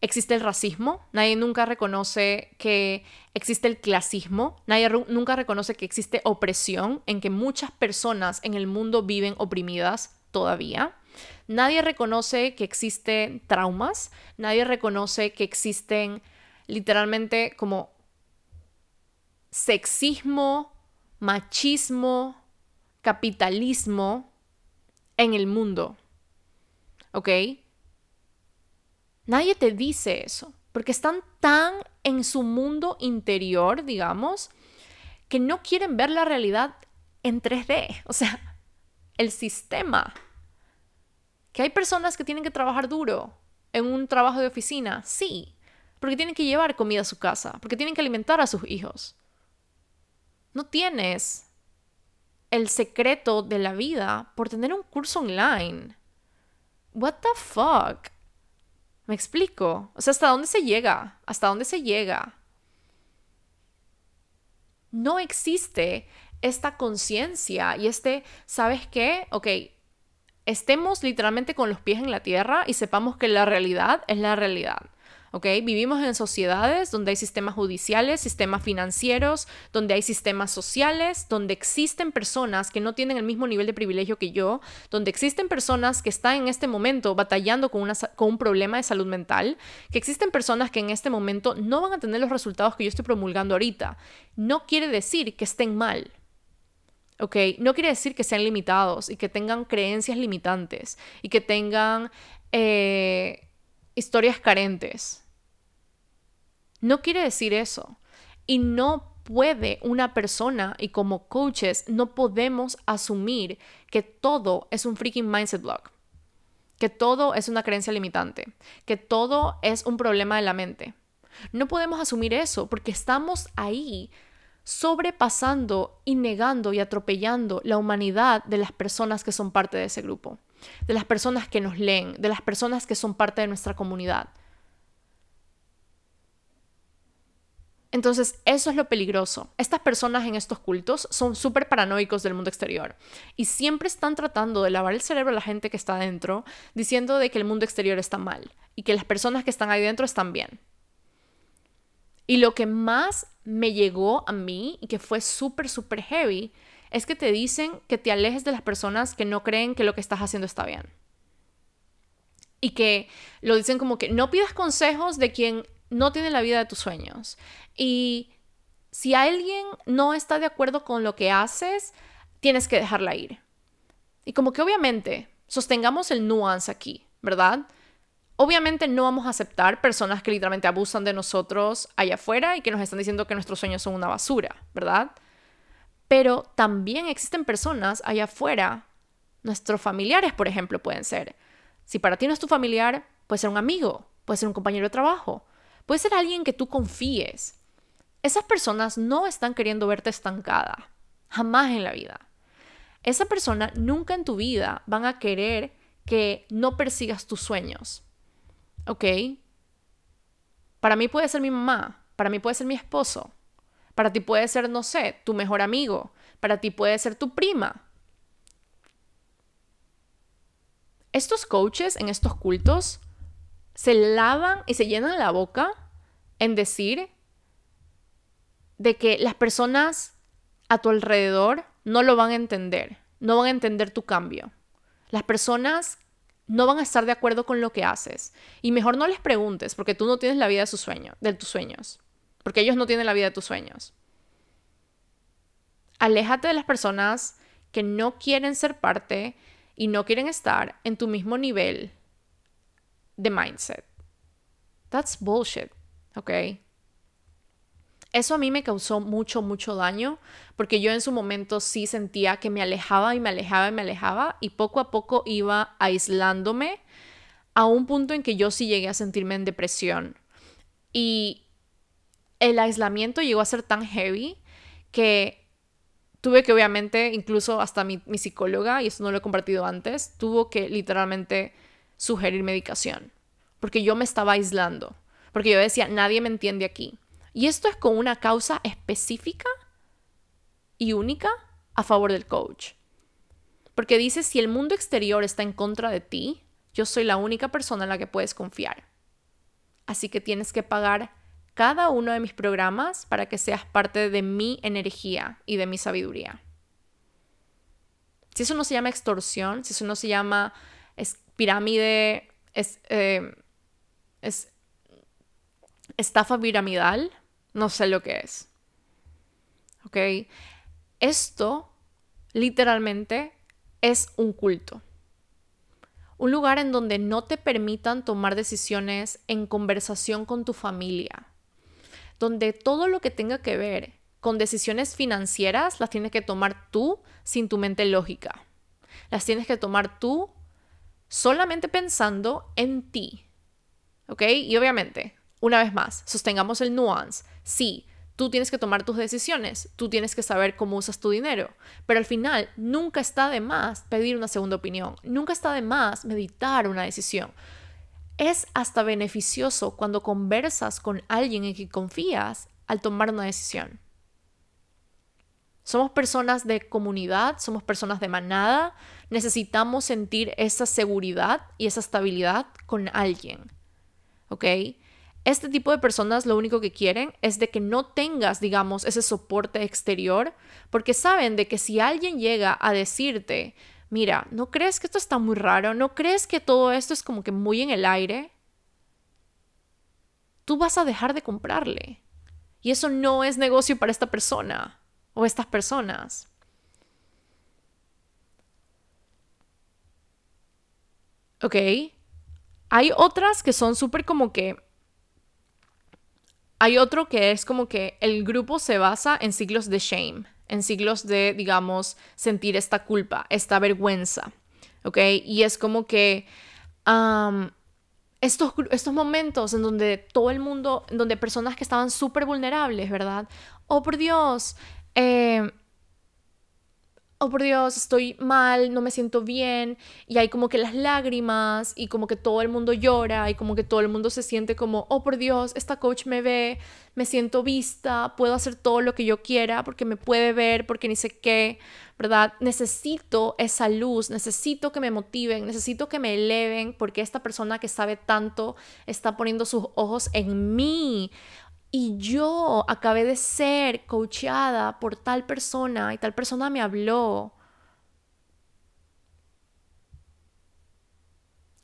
existe el racismo, nadie nunca reconoce que existe el clasismo, nadie nunca reconoce que existe opresión, en que muchas personas en el mundo viven oprimidas todavía. Nadie reconoce que existen traumas, nadie reconoce que existen literalmente como sexismo, machismo, capitalismo en el mundo. ¿Ok? Nadie te dice eso, porque están tan en su mundo interior, digamos, que no quieren ver la realidad en 3D, o sea, el sistema. Que hay personas que tienen que trabajar duro en un trabajo de oficina, sí, porque tienen que llevar comida a su casa, porque tienen que alimentar a sus hijos. No tienes el secreto de la vida por tener un curso online. What the fuck? ¿Me explico? O sea, ¿hasta dónde se llega? ¿Hasta dónde se llega? No existe esta conciencia y este, ¿sabes qué? Ok, estemos literalmente con los pies en la tierra y sepamos que la realidad es la realidad. ¿ok? Vivimos en sociedades donde hay sistemas judiciales, sistemas financieros, donde hay sistemas sociales, donde existen personas que no tienen el mismo nivel de privilegio que yo, donde existen personas que están en este momento batallando con, con un problema de salud mental, que existen personas que en este momento no van a tener los resultados que yo estoy promulgando ahorita. No quiere decir que estén mal. ¿Ok? No quiere decir que sean limitados y que tengan creencias limitantes y que tengan eh, historias carentes. No quiere decir eso. Y no puede una persona, y como coaches, no podemos asumir que todo es un freaking mindset block. Que todo es una creencia limitante. Que todo es un problema de la mente. No podemos asumir eso porque estamos ahí sobrepasando y negando y atropellando la humanidad de las personas que son parte de ese grupo, de las personas que nos leen, de las personas que son parte de nuestra comunidad. Entonces, eso es lo peligroso. Estas personas en estos cultos son súper paranoicos del mundo exterior y siempre están tratando de lavar el cerebro a la gente que está adentro, diciendo de que el mundo exterior está mal y que las personas que están ahí dentro están bien. Y lo que más me llegó a mí y que fue súper, súper heavy es que te dicen que te alejes de las personas que no creen que lo que estás haciendo está bien. Y que lo dicen como que no pidas consejos de quien no tiene la vida de tus sueños. Y si alguien no está de acuerdo con lo que haces, tienes que dejarla ir. Y como que obviamente sostengamos el nuance aquí, ¿verdad? Obviamente no vamos a aceptar personas que literalmente abusan de nosotros allá afuera y que nos están diciendo que nuestros sueños son una basura, ¿verdad? Pero también existen personas allá afuera, nuestros familiares, por ejemplo, pueden ser. Si para ti no es tu familiar, puede ser un amigo, puede ser un compañero de trabajo, puede ser alguien que tú confíes. Esas personas no están queriendo verte estancada, jamás en la vida. Esa persona nunca en tu vida van a querer que no persigas tus sueños ¿ok? Para mí puede ser mi mamá, para mí puede ser mi esposo, para ti puede ser, no sé, tu mejor amigo, para ti puede ser tu prima. Estos coaches en estos cultos se lavan y se llenan la boca en decir de que las personas a tu alrededor no lo van a entender, no van a entender tu cambio. Las personas no van a estar de acuerdo con lo que haces. Y mejor no les preguntes, porque tú no tienes la vida de, sus sueños, de tus sueños. Porque ellos no tienen la vida de tus sueños. Aléjate de las personas que no quieren ser parte y no quieren estar en tu mismo nivel de mindset. That's bullshit, ¿ok? Eso a mí me causó mucho, mucho daño, porque yo en su momento sí sentía que me alejaba y me alejaba y me alejaba, y poco a poco iba aislándome a un punto en que yo sí llegué a sentirme en depresión. Y el aislamiento llegó a ser tan heavy que tuve que obviamente, incluso hasta mi, mi psicóloga, y eso no lo he compartido antes, tuvo que literalmente sugerir medicación, porque yo me estaba aislando, porque yo decía, nadie me entiende aquí y esto es con una causa específica y única a favor del coach. Porque dice, si el mundo exterior está en contra de ti, yo soy la única persona en la que puedes confiar. Así que tienes que pagar cada uno de mis programas para que seas parte de mi energía y de mi sabiduría. Si eso no se llama extorsión, si eso no se llama pirámide, es, eh, es estafa piramidal, no sé lo que es. ¿Ok? Esto literalmente es un culto. Un lugar en donde no te permitan tomar decisiones en conversación con tu familia. Donde todo lo que tenga que ver con decisiones financieras las tienes que tomar tú sin tu mente lógica. Las tienes que tomar tú solamente pensando en ti. ¿Ok? Y obviamente, una vez más, sostengamos el nuance. Sí, tú tienes que tomar tus decisiones, tú tienes que saber cómo usas tu dinero, pero al final nunca está de más pedir una segunda opinión, nunca está de más meditar una decisión. Es hasta beneficioso cuando conversas con alguien en quien confías al tomar una decisión. Somos personas de comunidad, somos personas de manada, necesitamos sentir esa seguridad y esa estabilidad con alguien. ¿Ok? Este tipo de personas lo único que quieren es de que no tengas, digamos, ese soporte exterior, porque saben de que si alguien llega a decirte, mira, ¿no crees que esto está muy raro? ¿No crees que todo esto es como que muy en el aire? Tú vas a dejar de comprarle. Y eso no es negocio para esta persona o estas personas. ¿Ok? Hay otras que son súper como que hay otro que es como que el grupo se basa en siglos de shame, en siglos de, digamos, sentir esta culpa, esta vergüenza, ¿ok? Y es como que estos, estos momentos en donde todo el mundo, en donde personas que estaban súper vulnerables, ¿verdad? Oh, por Dios, eh, oh por Dios, estoy mal, no me siento bien, y hay como que las lágrimas, y como que todo el mundo llora, y como que todo el mundo se siente como, oh por Dios, esta coach me ve, me siento vista, puedo hacer todo lo que yo quiera porque me puede ver, porque ni sé qué, ¿verdad? Necesito esa luz, necesito que me motiven, necesito que me eleven, porque esta persona que sabe tanto está poniendo sus ojos en mí. Y yo acabé de ser coachada por tal persona y tal persona me habló.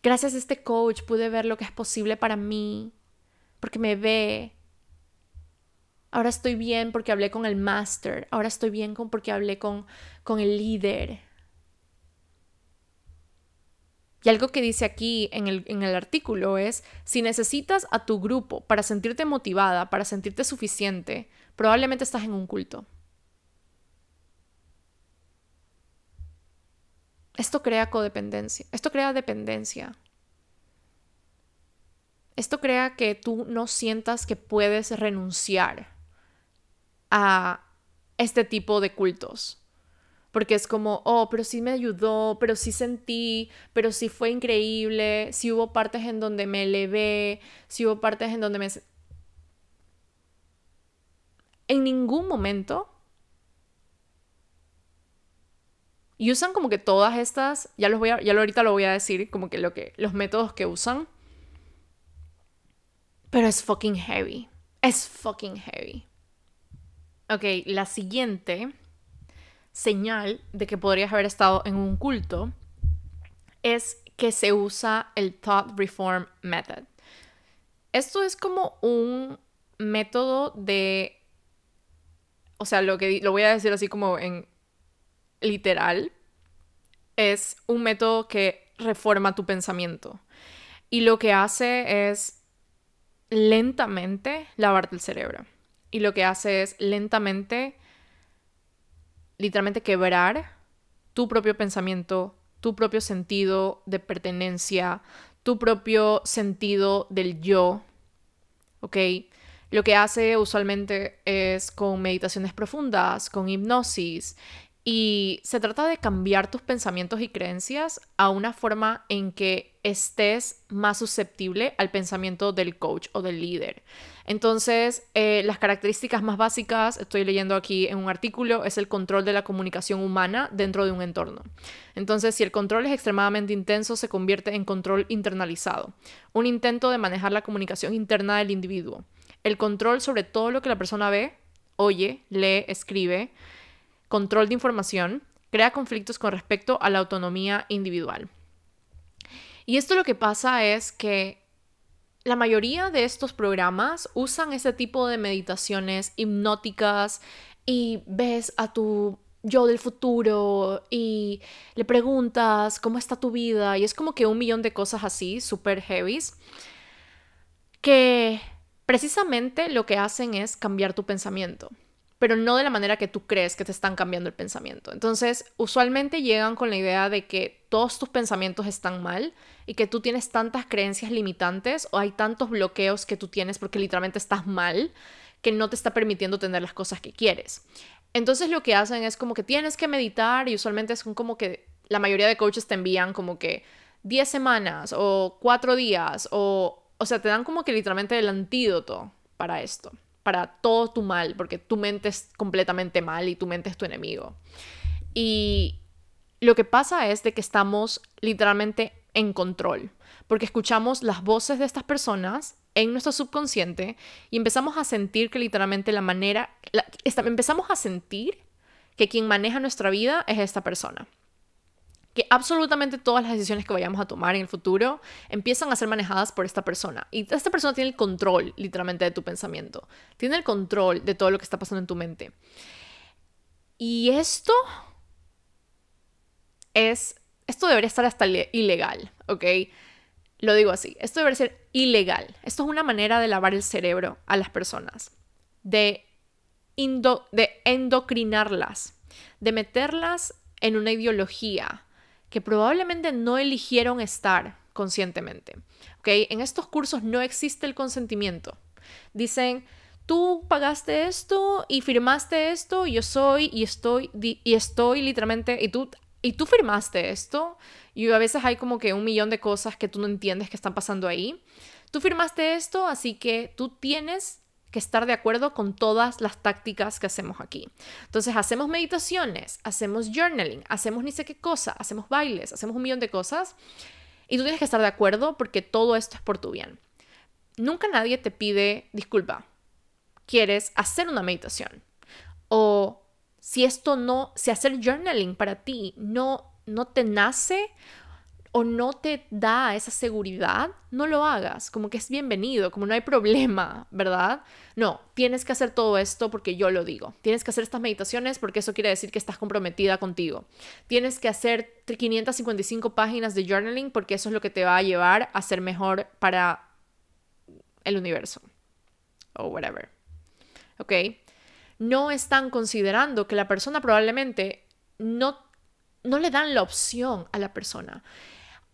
Gracias a este coach pude ver lo que es posible para mí, porque me ve. Ahora estoy bien porque hablé con el master, ahora estoy bien porque hablé con, con el líder. Y algo que dice aquí en el, artículo es, si necesitas a tu grupo para sentirte motivada, para sentirte suficiente, probablemente estás en un culto. Esto crea codependencia, esto crea dependencia. Esto crea que tú no sientas que puedes renunciar a este tipo de cultos porque es como, oh, pero sí me ayudó, pero sí sentí, pero sí fue increíble, sí hubo partes en donde me elevé, sí hubo partes en donde me... En ningún momento y usan como que todas estas, ya los voy a, ya ahorita lo voy a decir, como que lo que los métodos que usan. Pero es fucking heavy. Es fucking heavy. Ok, la siguiente señal de que podrías haber estado en un culto es que se usa el Thought Reform Method. Esto es como un método de, o sea, lo que lo voy a decir así como en literal, es un método que reforma tu pensamiento. Y lo que hace es lentamente lavarte el cerebro. Y lo que hace es lentamente literalmente quebrar tu propio pensamiento, tu propio sentido de pertenencia, tu propio sentido del yo, ¿ok? Lo que hace usualmente es con meditaciones profundas, con hipnosis, y se trata de cambiar tus pensamientos y creencias a una forma en que estés más susceptible al pensamiento del coach o del líder. Entonces, eh, las características más básicas, estoy leyendo aquí en un artículo, es el control de la comunicación humana dentro de un entorno. Entonces, si el control es extremadamente intenso, se convierte en control internalizado, un intento de manejar la comunicación interna del individuo. El control sobre todo lo que la persona ve, oye, lee, escribe, control de información, crea conflictos con respecto a la autonomía individual. Y esto lo que pasa es que la mayoría de estos programas usan ese tipo de meditaciones hipnóticas y ves a tu yo del futuro y le preguntas cómo está tu vida y es como que un millón de cosas así, súper heavies, que precisamente lo que hacen es cambiar tu pensamiento. Pero no de la manera que tú crees que te están cambiando el pensamiento. Entonces, usualmente llegan con la idea de que todos tus pensamientos están mal y que tú tienes tantas creencias limitantes o hay tantos bloqueos que tú tienes porque literalmente estás mal que no te está permitiendo tener las cosas que quieres. Entonces lo que hacen es como que tienes que meditar y usualmente son como que la mayoría de coaches te envían como que 10 semanas o 4 días o, o sea, te dan como que literalmente el antídoto para esto para todo tu mal, porque tu mente es completamente mal y tu mente es tu enemigo. Y lo que pasa es de que estamos literalmente en control, porque escuchamos las voces de estas personas en nuestro subconsciente y empezamos a sentir que literalmente la manera, empezamos a sentir que quien maneja nuestra vida es esta persona que absolutamente todas las decisiones que vayamos a tomar en el futuro empiezan a ser manejadas por esta persona. Y esta persona tiene el control, literalmente, de tu pensamiento. Tiene el control de todo lo que está pasando en tu mente. Y esto es, esto debería estar hasta ilegal, ¿ok? Lo digo así, esto debería ser ilegal. Esto es una manera de lavar el cerebro a las personas, de, de endocrinarlas, de meterlas en una ideología, que probablemente no eligieron estar conscientemente. ¿okay? En estos cursos no existe el consentimiento. Dicen, tú pagaste esto y firmaste esto, yo soy y estoy y estoy literalmente y tú y tú firmaste esto y a veces hay como que un millón de cosas que tú no entiendes que están pasando ahí. Tú firmaste esto, así que tú tienes que estar de acuerdo con todas las tácticas que hacemos aquí. Entonces hacemos meditaciones, hacemos journaling, hacemos ni sé qué cosa, hacemos bailes, hacemos un millón de cosas y tú tienes que estar de acuerdo porque todo esto es por tu bien. Nunca nadie te pide disculpa. ¿Quieres hacer una meditación? O si esto no, si hacer journaling para ti no no te nace o no te da esa seguridad, no lo hagas, como que es bienvenido, como no hay problema, ¿verdad? No, tienes que hacer todo esto porque yo lo digo. Tienes que hacer estas meditaciones porque eso quiere decir que estás comprometida contigo. Tienes que hacer 555 páginas de journaling porque eso es lo que te va a llevar a ser mejor para el universo o whatever. ¿Ok? No están considerando que la persona probablemente no, no le dan la opción a la persona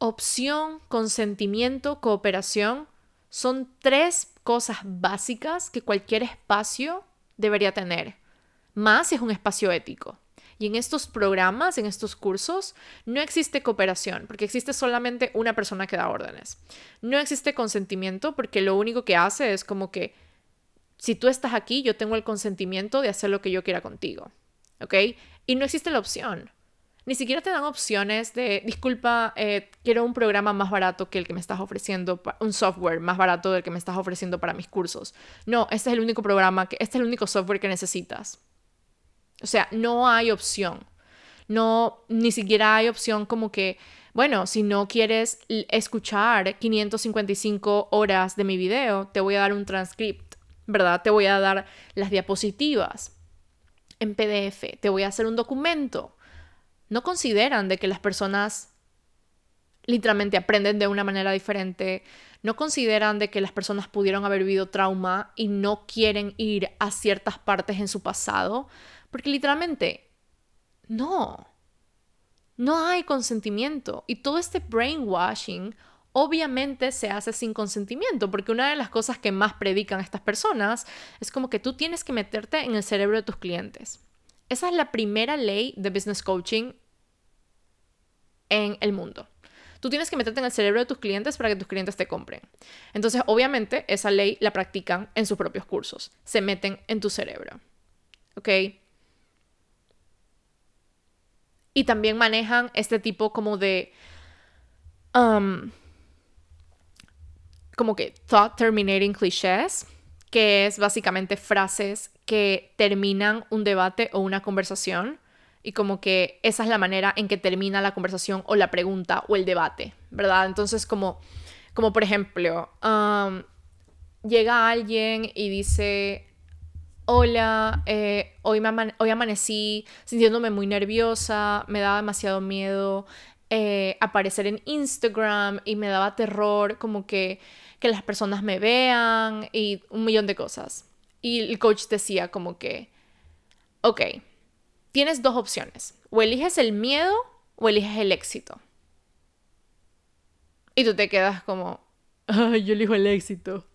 opción, consentimiento, cooperación son tres cosas básicas que cualquier espacio debería tener, más es un espacio ético. Y en estos programas, en estos cursos, no existe cooperación, porque existe solamente una persona que da órdenes. No existe consentimiento, porque lo único que hace es como que, si tú estás aquí, yo tengo el consentimiento de hacer lo que yo quiera contigo. ¿Ok? Y no existe la opción. Ni siquiera te dan opciones de, disculpa, eh, quiero un programa más barato que el que me estás ofreciendo, un software más barato del que me estás ofreciendo para mis cursos. No, este es el único programa, que, este es el único software que necesitas. O sea, no hay opción. No, ni siquiera hay opción como que, bueno, si no quieres escuchar 555 horas de mi video, te voy a dar un transcript, ¿verdad? Te voy a dar las diapositivas en PDF, te voy a hacer un documento no consideran de que las personas literalmente aprenden de una manera diferente, no consideran de que las personas pudieron haber vivido trauma y no quieren ir a ciertas partes en su pasado, porque literalmente no, no hay consentimiento y todo este brainwashing obviamente se hace sin consentimiento, porque una de las cosas que más predican estas personas es como que tú tienes que meterte en el cerebro de tus clientes. Esa es la primera ley de business coaching en el mundo. Tú tienes que meterte en el cerebro de tus clientes para que tus clientes te compren. Entonces, obviamente, esa ley la practican en sus propios cursos. Se meten en tu cerebro. ¿Ok? Y también manejan este tipo como de... Um, como que thought terminating clichés, que es básicamente frases que terminan un debate o una conversación y como que esa es la manera en que termina la conversación o la pregunta o el debate, ¿verdad? Entonces como, como por ejemplo, llega alguien y dice, hola, eh, hoy, me hoy amanecí sintiéndome muy nerviosa, me daba demasiado miedo eh, aparecer en Instagram y me daba terror como que, que las personas me vean y un millón de cosas. Y el coach decía como que, ok, tienes dos opciones. O eliges el miedo o eliges el éxito. Y tú te quedas como, yo elijo el éxito.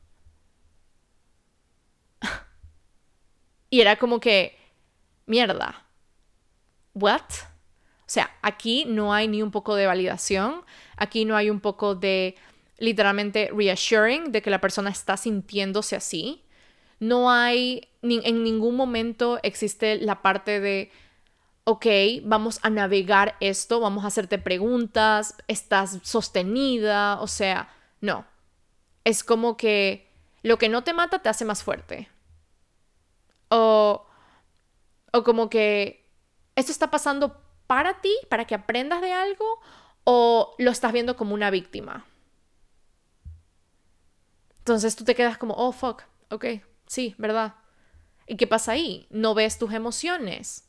y era como que, mierda, ¿what? O sea, aquí no hay ni un poco de validación, aquí no hay un poco de literalmente reassuring de que la persona está sintiéndose así. No hay, ni, en ningún momento existe la parte de, ok, vamos a navegar esto, vamos a hacerte preguntas, estás sostenida, o sea, no. Es como que lo que no te mata te hace más fuerte. O, o como que esto está pasando para ti, para que aprendas de algo, o lo estás viendo como una víctima. Entonces tú te quedas como, oh, fuck, ok, sí, ¿verdad? ¿Y qué pasa ahí? No ves tus emociones.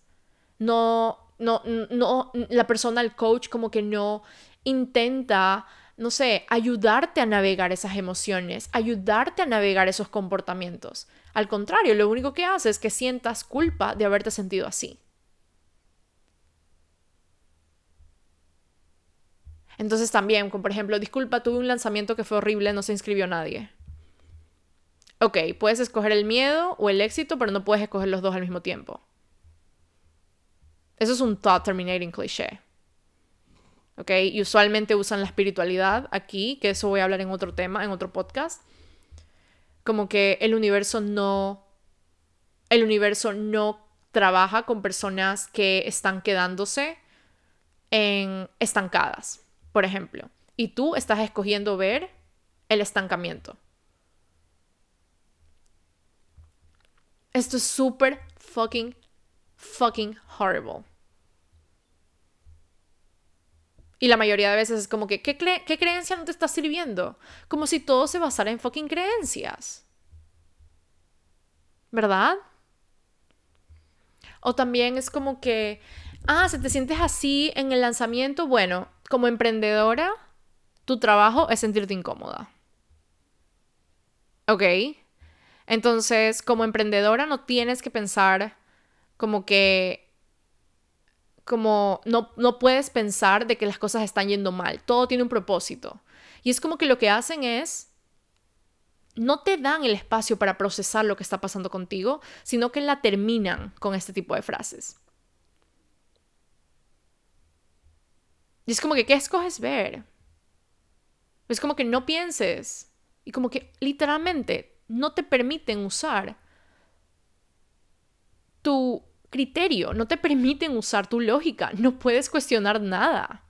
No, no, no, la persona, el coach, como que no intenta, no sé, ayudarte a navegar esas emociones, ayudarte a navegar esos comportamientos. Al contrario, lo único que hace es que sientas culpa de haberte sentido así. Entonces también, como por ejemplo, disculpa, tuve un lanzamiento que fue horrible, no se inscribió nadie. Ok, puedes escoger el miedo o el éxito, pero no puedes escoger los dos al mismo tiempo. Eso es un thought terminating cliché. ¿Ok? Y usualmente usan la espiritualidad aquí, que eso voy a hablar en otro tema, en otro podcast. Como que el universo no. El universo no trabaja con personas que están quedándose en estancadas por ejemplo, y tú estás escogiendo ver el estancamiento. Esto es súper fucking, fucking horrible. Y la mayoría de veces es como que, ¿qué, ¿qué, creencia no te está sirviendo? Como si todo se basara en fucking creencias. ¿Verdad? O también es como que, ah, si te sientes así en el lanzamiento, bueno, como emprendedora, tu trabajo es sentirte incómoda. ¿Ok? Entonces, como emprendedora no tienes que pensar como que como no, no puedes pensar de que las cosas están yendo mal, todo tiene un propósito. Y es como que lo que hacen es, no te dan el espacio para procesar lo que está pasando contigo, sino que la terminan con este tipo de frases. Y es como que, ¿qué escoges ver? Es como que no pienses. Y como que literalmente no te permiten usar tu criterio, no te permiten usar tu lógica, no puedes cuestionar nada.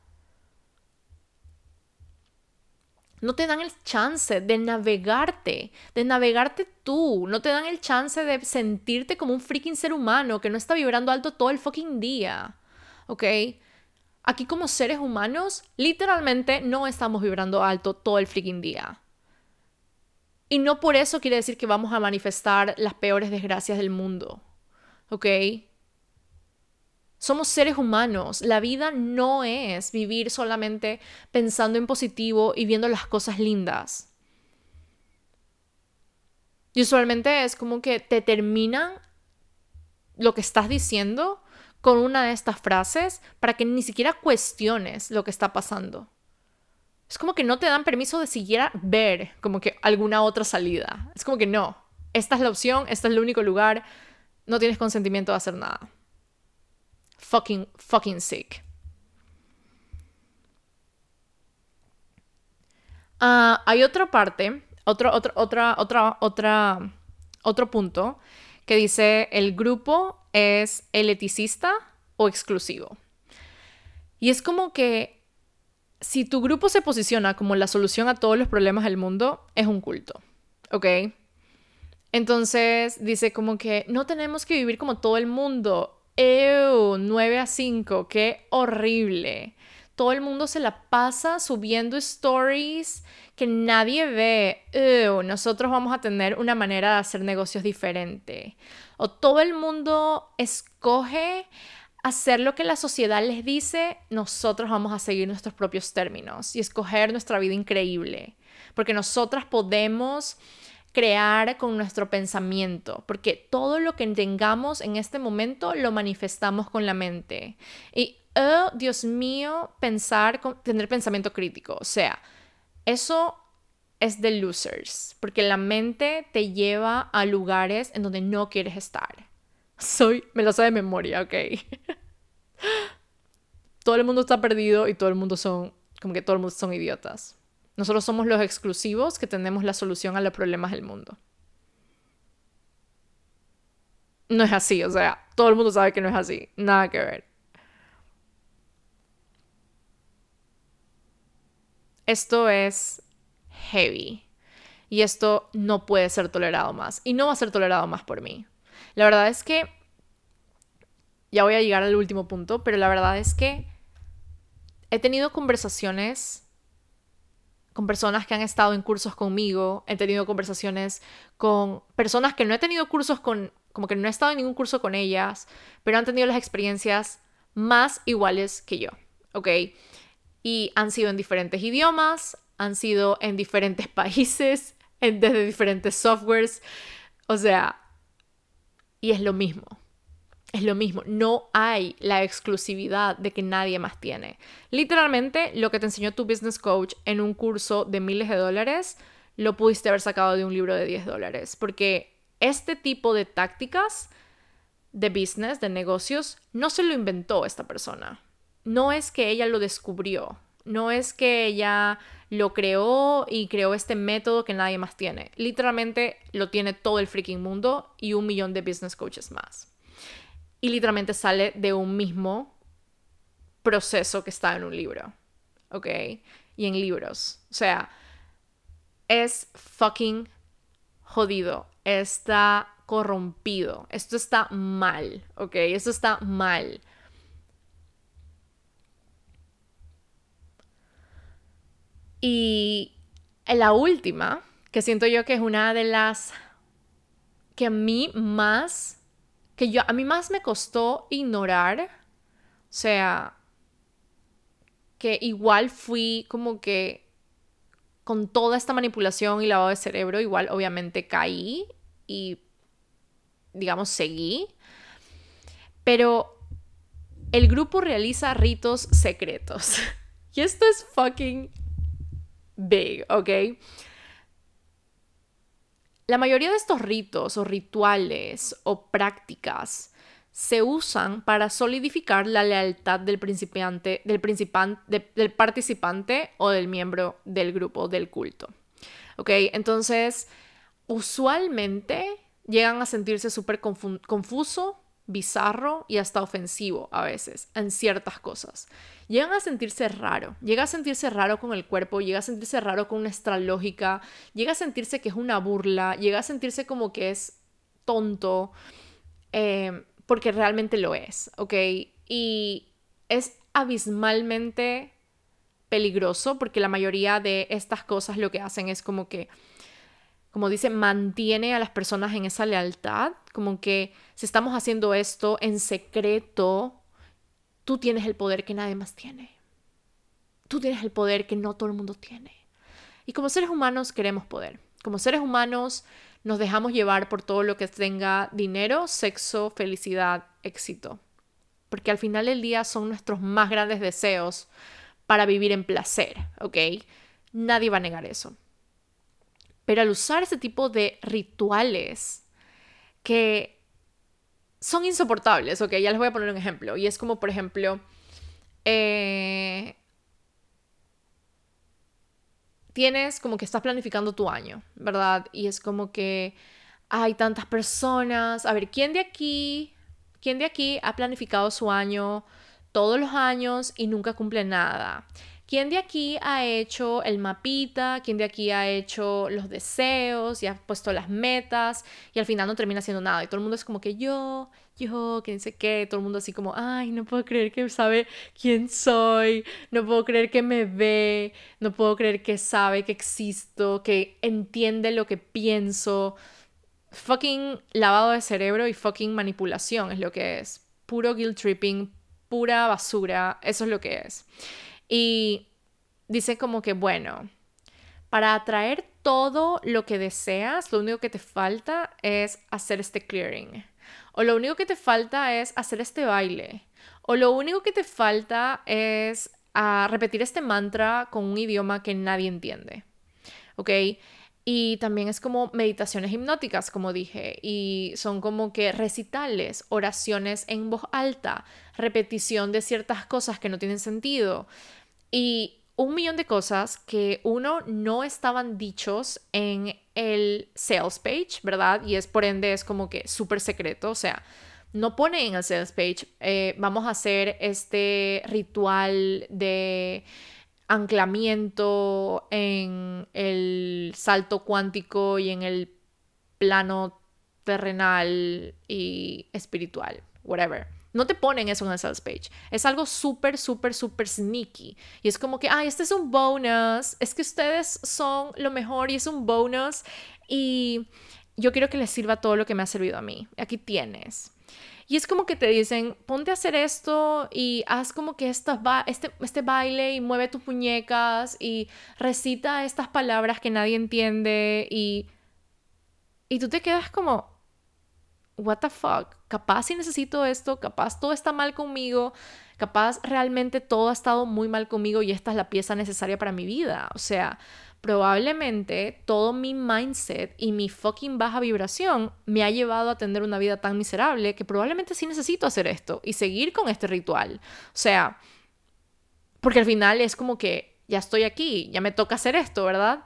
No te dan el chance de navegarte, de navegarte tú. No te dan el chance de sentirte como un freaking ser humano que no está vibrando alto todo el fucking día. ¿Ok? Aquí como seres humanos, literalmente no estamos vibrando alto todo el freaking día. Y no por eso quiere decir que vamos a manifestar las peores desgracias del mundo. ¿Ok? Somos seres humanos. La vida no es vivir solamente pensando en positivo y viendo las cosas lindas. Y usualmente es como que te terminan lo que estás diciendo con una de estas frases para que ni siquiera cuestiones lo que está pasando. Es como que no te dan permiso de siquiera ver como que alguna otra salida. Es como que no, esta es la opción, este es el único lugar, no tienes consentimiento de hacer nada. Fucking, fucking sick. Ah, hay otra parte, otro, otro, otra, otra, otra, otro punto que dice el grupo es eliticista o exclusivo. Y es como que si tu grupo se posiciona como la solución a todos los problemas del mundo, es un culto, ¿ok? Entonces dice como que no tenemos que vivir como todo el mundo. Ew, 9 a 5, qué horrible. Todo el mundo se la pasa subiendo stories que nadie ve, nosotros vamos a tener una manera de hacer negocios diferente. O todo el mundo escoge hacer lo que la sociedad les dice, nosotros vamos a seguir nuestros propios términos y escoger nuestra vida increíble. Porque nosotras podemos crear con nuestro pensamiento, porque todo lo que tengamos en este momento lo manifestamos con la mente. Y, oh, Dios mío, pensar, tener pensamiento crítico, o sea, eso es de losers, porque la mente te lleva a lugares en donde no quieres estar. Soy, me lo sé de memoria, ok. todo el mundo está perdido y todo el mundo son, como que todo el mundo son idiotas. Nosotros somos los exclusivos que tenemos la solución a los problemas del mundo. No es así, o sea, todo el mundo sabe que no es así. Nada que ver. Esto es heavy. Y esto no puede ser tolerado más. Y no va a ser tolerado más por mí. La verdad es que... Ya voy a llegar al último punto, pero la verdad es que he tenido conversaciones con personas que han estado en cursos conmigo, he tenido conversaciones con personas que no he tenido cursos con, como que no he estado en ningún curso con ellas, pero han tenido las experiencias más iguales que yo, ¿ok? Y han sido en diferentes idiomas, han sido en diferentes países, en, desde diferentes softwares, o sea, y es lo mismo es lo mismo, no hay la exclusividad de que nadie más tiene. Literalmente, lo que te enseñó tu business coach en un curso de miles de dólares, lo pudiste haber sacado de un libro de 10 dólares, porque este tipo de tácticas de business, de negocios, no se lo inventó esta persona. No es que ella lo descubrió, no es que ella lo creó y creó este método que nadie más tiene. Literalmente lo tiene todo el freaking mundo y un millón de business coaches más y literalmente sale de un mismo proceso que está en un libro, ¿ok? Y en libros. O sea, es fucking jodido, está corrompido, esto está mal, ¿ok? Esto está mal. Y la última, que siento yo que es una de las que a mí más que yo, a mí más me costó ignorar, o sea, que igual fui como que con toda esta manipulación y lavado de cerebro, igual obviamente caí y, digamos, seguí. Pero el grupo realiza ritos secretos. y esto es fucking big, ¿ok? La mayoría de estos ritos o rituales o prácticas se usan para solidificar la lealtad del, principiante, del, del participante o del miembro del grupo, del culto. ¿Ok? Entonces, usualmente llegan a sentirse súper confuso bizarro y hasta ofensivo a veces en ciertas cosas. Llegan a sentirse raro, llega a sentirse raro con el cuerpo, llega a sentirse raro con nuestra lógica, llega a sentirse que es una burla, llega a sentirse como que es tonto, eh, porque realmente lo es, ¿ok? Y es abismalmente peligroso porque la mayoría de estas cosas lo que hacen es como que como dice, mantiene a las personas en esa lealtad, como que si estamos haciendo esto en secreto, tú tienes el poder que nadie más tiene. Tú tienes el poder que no todo el mundo tiene. Y como seres humanos queremos poder. Como seres humanos nos dejamos llevar por todo lo que tenga dinero, sexo, felicidad, éxito. Porque al final del día son nuestros más grandes deseos para vivir en placer, ¿ok? Nadie va a negar eso. Pero al usar ese tipo de rituales que son insoportables, ok, ya les voy a poner un ejemplo. Y es como, por ejemplo, eh, tienes como que estás planificando tu año, ¿verdad? Y es como que hay tantas personas. A ver, ¿quién de aquí, quién de aquí ha planificado su año todos los años y nunca cumple nada? ¿Quién de aquí ha hecho el mapita? ¿Quién de aquí ha hecho los deseos y ha puesto las metas y al final no termina haciendo nada? Y todo el mundo es como que yo, yo, quién sé qué, todo el mundo así como, ay, no puedo creer que sabe quién soy, no puedo creer que me ve, no puedo creer que sabe que existo, que entiende lo que pienso. Fucking lavado de cerebro y fucking manipulación es lo que es. Puro guilt tripping, pura basura, eso es lo que es. Y dice como que, bueno, para atraer todo lo que deseas, lo único que te falta es hacer este clearing. O lo único que te falta es hacer este baile. O lo único que te falta es ah, repetir este mantra con un idioma que nadie entiende. ¿Ok? Y también es como meditaciones hipnóticas, como dije, y son como que recitales, oraciones en voz alta, repetición de ciertas cosas que no tienen sentido y un millón de cosas que uno no estaban dichos en el sales page, ¿verdad? Y es por ende es como que súper secreto, o sea, no pone en el sales page, eh, vamos a hacer este ritual de anclamiento en el salto cuántico y en el plano terrenal y espiritual, whatever. No te ponen eso en el sales page. Es algo súper, súper, súper sneaky. Y es como que, ay, este es un bonus. Es que ustedes son lo mejor y es un bonus. Y yo quiero que les sirva todo lo que me ha servido a mí. Aquí tienes. Y es como que te dicen, ponte a hacer esto y haz como que esta este, este baile y mueve tus muñecas y recita estas palabras que nadie entiende y, y tú te quedas como, what the fuck, capaz si necesito esto, capaz todo está mal conmigo, capaz realmente todo ha estado muy mal conmigo y esta es la pieza necesaria para mi vida. O sea, probablemente todo mi mindset y mi fucking baja vibración me ha llevado a tener una vida tan miserable que probablemente sí necesito hacer esto y seguir con este ritual. O sea, porque al final es como que ya estoy aquí, ya me toca hacer esto, ¿verdad?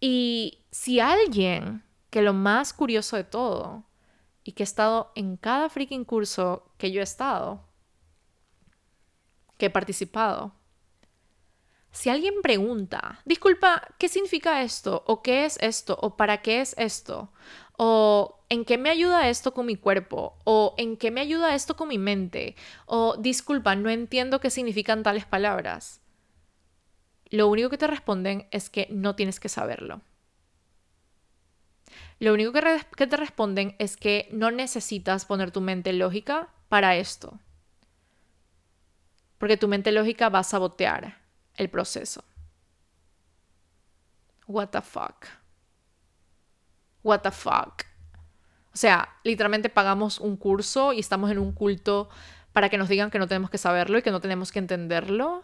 Y si alguien, que lo más curioso de todo, y que he estado en cada freaking curso que yo he estado, que he participado, si alguien pregunta, disculpa, ¿qué significa esto? ¿O qué es esto? ¿O para qué es esto? ¿O en qué me ayuda esto con mi cuerpo? ¿O en qué me ayuda esto con mi mente? ¿O disculpa, no entiendo qué significan tales palabras? Lo único que te responden es que no tienes que saberlo. Lo único que, te responden es que no necesitas poner tu mente lógica para esto. Porque tu mente lógica va a sabotear el proceso. What the fuck. What the fuck. O sea, literalmente pagamos un curso y estamos en un culto para que nos digan que no tenemos que saberlo y que no tenemos que entenderlo.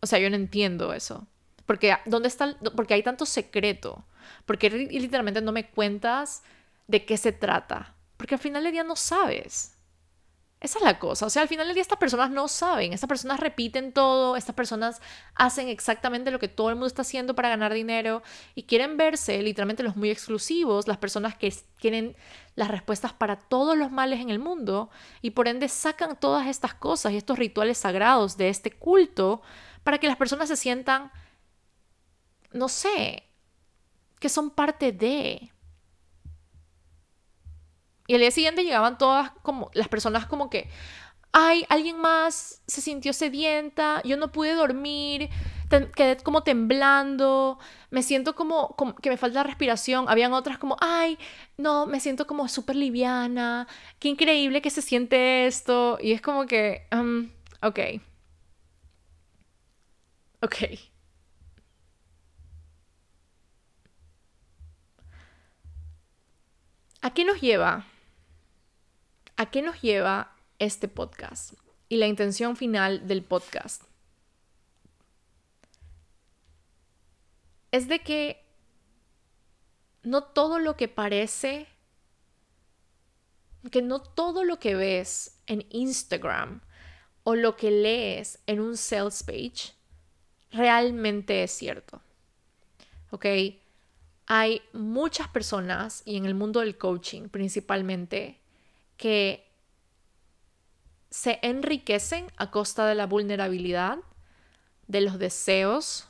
O sea, yo no entiendo eso. Porque, ¿dónde está porque hay tanto secreto. Porque literalmente no me cuentas de qué se trata. Porque al final del día no sabes. Esa es la cosa. O sea, al final del día estas personas no saben. Estas personas repiten todo. Estas personas hacen exactamente lo que todo el mundo está haciendo para ganar dinero. Y quieren verse literalmente los muy exclusivos. Las personas que quieren las respuestas para todos los males en el mundo. Y por ende sacan todas estas cosas y estos rituales sagrados de este culto para que las personas se sientan, no sé, que son parte de. Y al día siguiente llegaban todas como las personas como que, ay, alguien más se sintió sedienta, yo no pude dormir, quedé como temblando, me siento como, que me falta respiración. Habían otras como, ay, no, me siento como súper liviana, qué increíble que se siente esto. Y es como que, um, ok. Ok. ¿A qué nos lleva ¿A qué nos lleva este podcast y la intención final del podcast? Es de que no todo lo que parece, que no todo lo que ves en Instagram o lo que lees en un sales page realmente es cierto. ¿Ok? Hay muchas personas, y en el mundo del coaching principalmente, que se enriquecen a costa de la vulnerabilidad, de los deseos,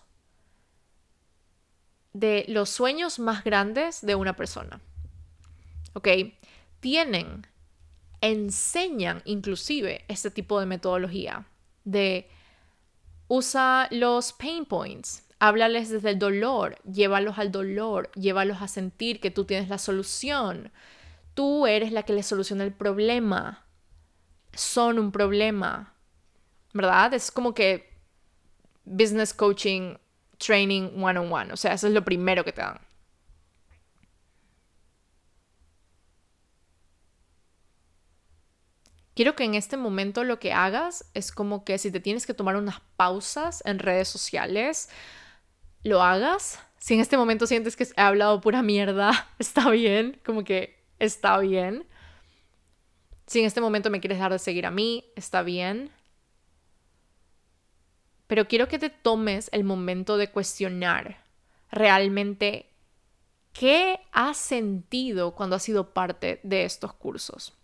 de los sueños más grandes de una persona. ¿Ok? Tienen, enseñan inclusive este tipo de metodología de usa los pain points, háblales desde el dolor, llévalos al dolor, llévalos a sentir que tú tienes la solución, Tú eres la que le soluciona el problema. Son un problema. ¿Verdad? Es como que business coaching training one on one. O sea, eso es lo primero que te dan. Quiero que en este momento lo que hagas es como que si te tienes que tomar unas pausas en redes sociales, lo hagas. Si en este momento sientes que he hablado pura mierda, está bien, como que está bien. Si en este momento me quieres dejar de seguir a mí, está bien. Pero quiero que te tomes el momento de cuestionar realmente qué has sentido cuando has sido parte de estos cursos.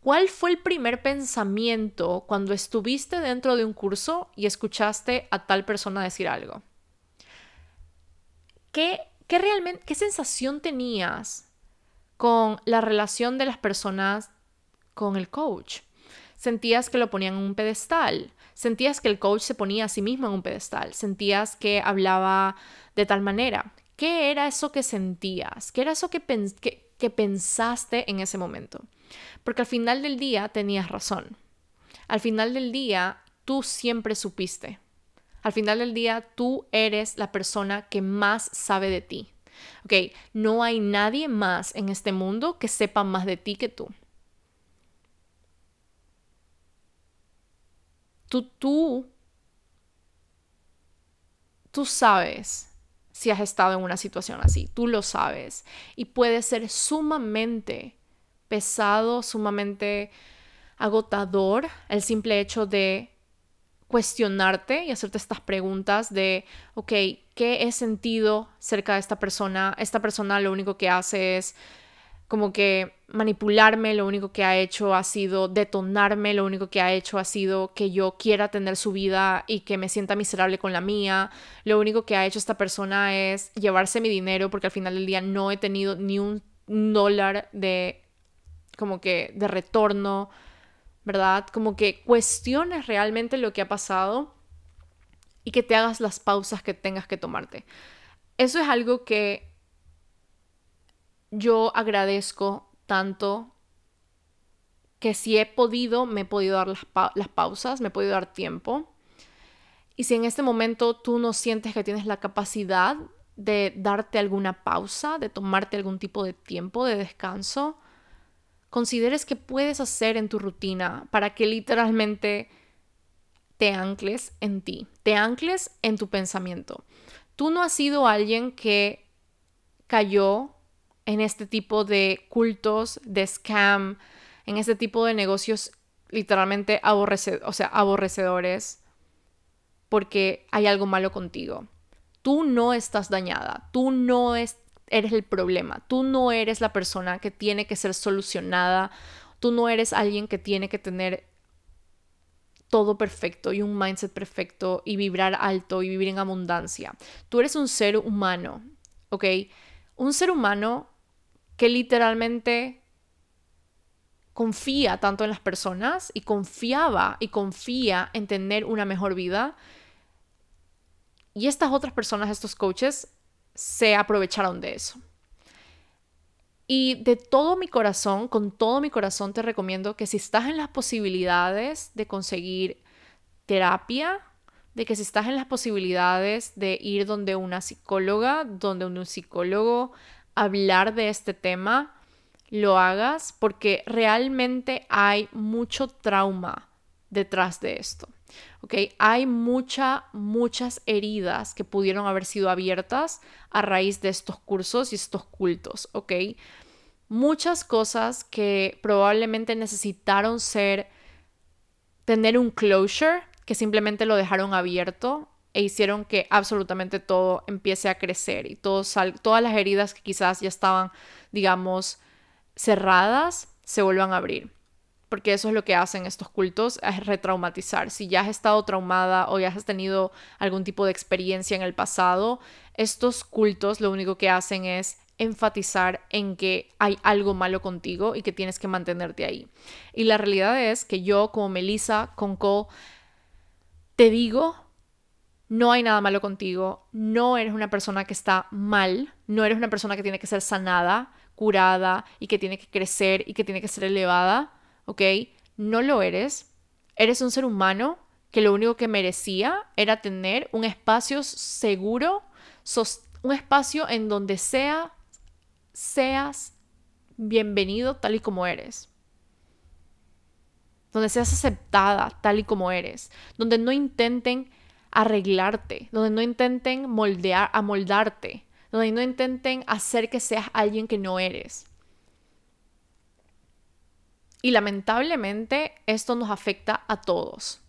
¿Cuál fue el primer pensamiento cuando estuviste dentro de un curso y escuchaste a tal persona decir algo? ¿Qué, qué realmente, qué sensación tenías con la relación de las personas con el coach? Sentías que lo ponían en un pedestal, sentías que el coach se ponía a sí mismo en un pedestal, sentías que hablaba de tal manera. ¿Qué era eso que sentías? ¿Qué era eso que, que pensaste en ese momento? Porque al final del día tenías razón. Al final del día tú siempre supiste. Al final del día tú eres la persona que más sabe de ti. Ok, no hay nadie más en este mundo que sepa más de ti que tú. Tú, tú, tú sabes si has estado en una situación así, tú lo sabes. Y puede ser sumamente pesado, sumamente agotador el simple hecho de cuestionarte y hacerte estas preguntas de, ok, ¿qué he sentido cerca de esta persona? Esta persona lo único que hace es como que manipularme, lo único que ha hecho ha sido detonarme, lo único que ha hecho ha sido que yo quiera tener su vida y que me sienta miserable con la mía, lo único que ha hecho esta persona es llevarse mi dinero porque al final del día no he tenido ni un dólar de como que de retorno, ¿verdad? Como que cuestiones realmente lo que ha pasado y que te hagas las pausas que tengas que tomarte. Eso es algo que yo agradezco tanto que si he podido, me he podido dar las, las, pausas, me he podido dar tiempo. Y si en este momento tú no sientes que tienes la capacidad de darte alguna pausa, de tomarte algún tipo de tiempo de descanso, consideres que puedes hacer en tu rutina para que literalmente te ancles en ti, te ancles en tu pensamiento. Tú no has sido alguien que cayó en este tipo de cultos, de scam, en este tipo de negocios literalmente o sea, aborrecedores porque hay algo malo contigo. Tú no estás dañada, tú no es, eres el problema. Tú no eres la persona que tiene que ser solucionada. Tú no eres alguien que tiene que tener todo perfecto y un mindset perfecto y vibrar alto y vivir en abundancia. Tú eres un ser humano, ¿ok? Un ser humano que literalmente confía tanto en las personas y confiaba y confía en tener una mejor vida. Y estas otras personas, estos coaches, se aprovecharon de eso. Y de todo mi corazón, con todo mi corazón te recomiendo que si estás en las posibilidades de conseguir terapia, de que si estás en las posibilidades de ir donde una psicóloga, donde un psicólogo, hablar de este tema, lo hagas porque realmente hay mucho trauma detrás de esto. ¿Ok? Hay mucha, muchas heridas que pudieron haber sido abiertas a raíz de estos cursos y estos cultos, ¿ok? Muchas cosas que probablemente necesitaron ser, tener un closure, que simplemente lo dejaron abierto e hicieron que absolutamente todo empiece a crecer y todo todas las heridas que quizás ya estaban, digamos, cerradas, se vuelvan a abrir porque eso es lo que hacen estos cultos, es retraumatizar. Si ya has estado traumada o ya has tenido algún tipo de experiencia en el pasado, estos cultos lo único que hacen es enfatizar en que hay algo malo contigo y que tienes que mantenerte ahí. Y la realidad es que yo como Melissa Conco te digo, no hay nada malo contigo, no eres una persona que está mal, no eres una persona que tiene que ser sanada, curada y que tiene que crecer y que tiene que ser elevada ¿ok? No lo eres. Eres un ser humano que lo único que merecía era tener un espacio seguro, un espacio en donde sea, seas bienvenido tal y como eres. Donde seas aceptada tal y como eres. Donde no intenten arreglarte. Donde no intenten moldear, amoldarte. Donde no intenten hacer que seas alguien que no eres. Y lamentablemente esto nos afecta a todos.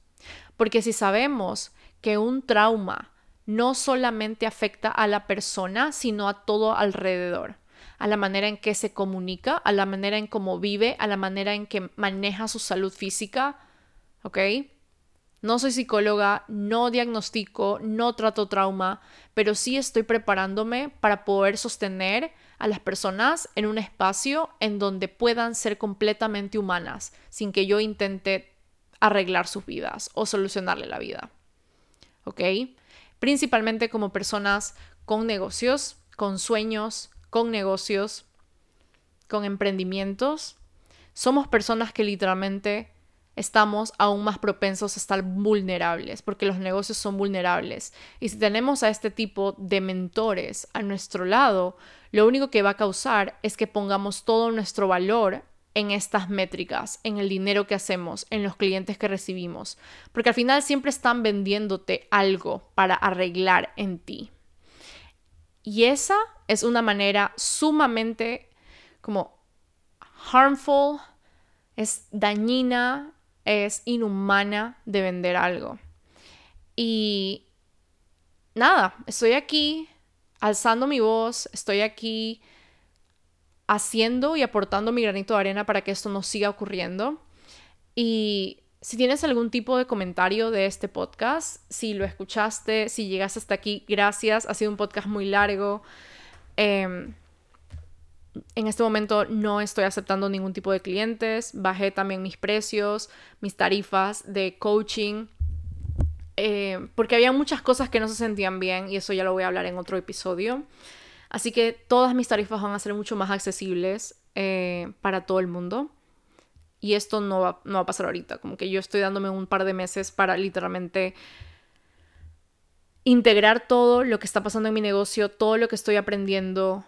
Porque si sabemos que un trauma no solamente afecta a la persona, sino a todo alrededor, a la manera en que se comunica, a la manera en cómo vive, a la manera en que maneja su salud física, ¿ok? No soy psicóloga, no diagnostico, no trato trauma, pero sí estoy preparándome para poder sostener a las personas en un espacio en donde puedan ser completamente humanas, sin que yo intente arreglar sus vidas o solucionarle la vida. ¿Ok? Principalmente como personas con negocios, con sueños, con negocios, con emprendimientos. Somos personas que literalmente estamos aún más propensos a estar vulnerables, porque los negocios son vulnerables. Y si tenemos a este tipo de mentores a nuestro lado, lo único que va a causar es que pongamos todo nuestro valor en estas métricas, en el dinero que hacemos, en los clientes que recibimos, porque al final siempre están vendiéndote algo para arreglar en ti. Y esa es una manera sumamente como harmful, es dañina, es inhumana de vender algo. Y nada, estoy aquí alzando mi voz, estoy aquí haciendo y aportando mi granito de arena para que esto no siga ocurriendo. Y si tienes algún tipo de comentario de este podcast, si lo escuchaste, si llegaste hasta aquí, gracias. Ha sido un podcast muy largo. Em, en este momento no estoy aceptando ningún tipo de clientes. Bajé también mis precios, mis tarifas de coaching. Eh, porque había muchas cosas que no se sentían bien y eso ya lo voy a hablar en otro episodio. Así que todas mis tarifas van a ser mucho más accesibles eh, para todo el mundo. Y esto no va, no va a pasar ahorita. Como que yo estoy dándome un par de meses para literalmente integrar todo lo que está pasando en mi negocio, todo lo que estoy aprendiendo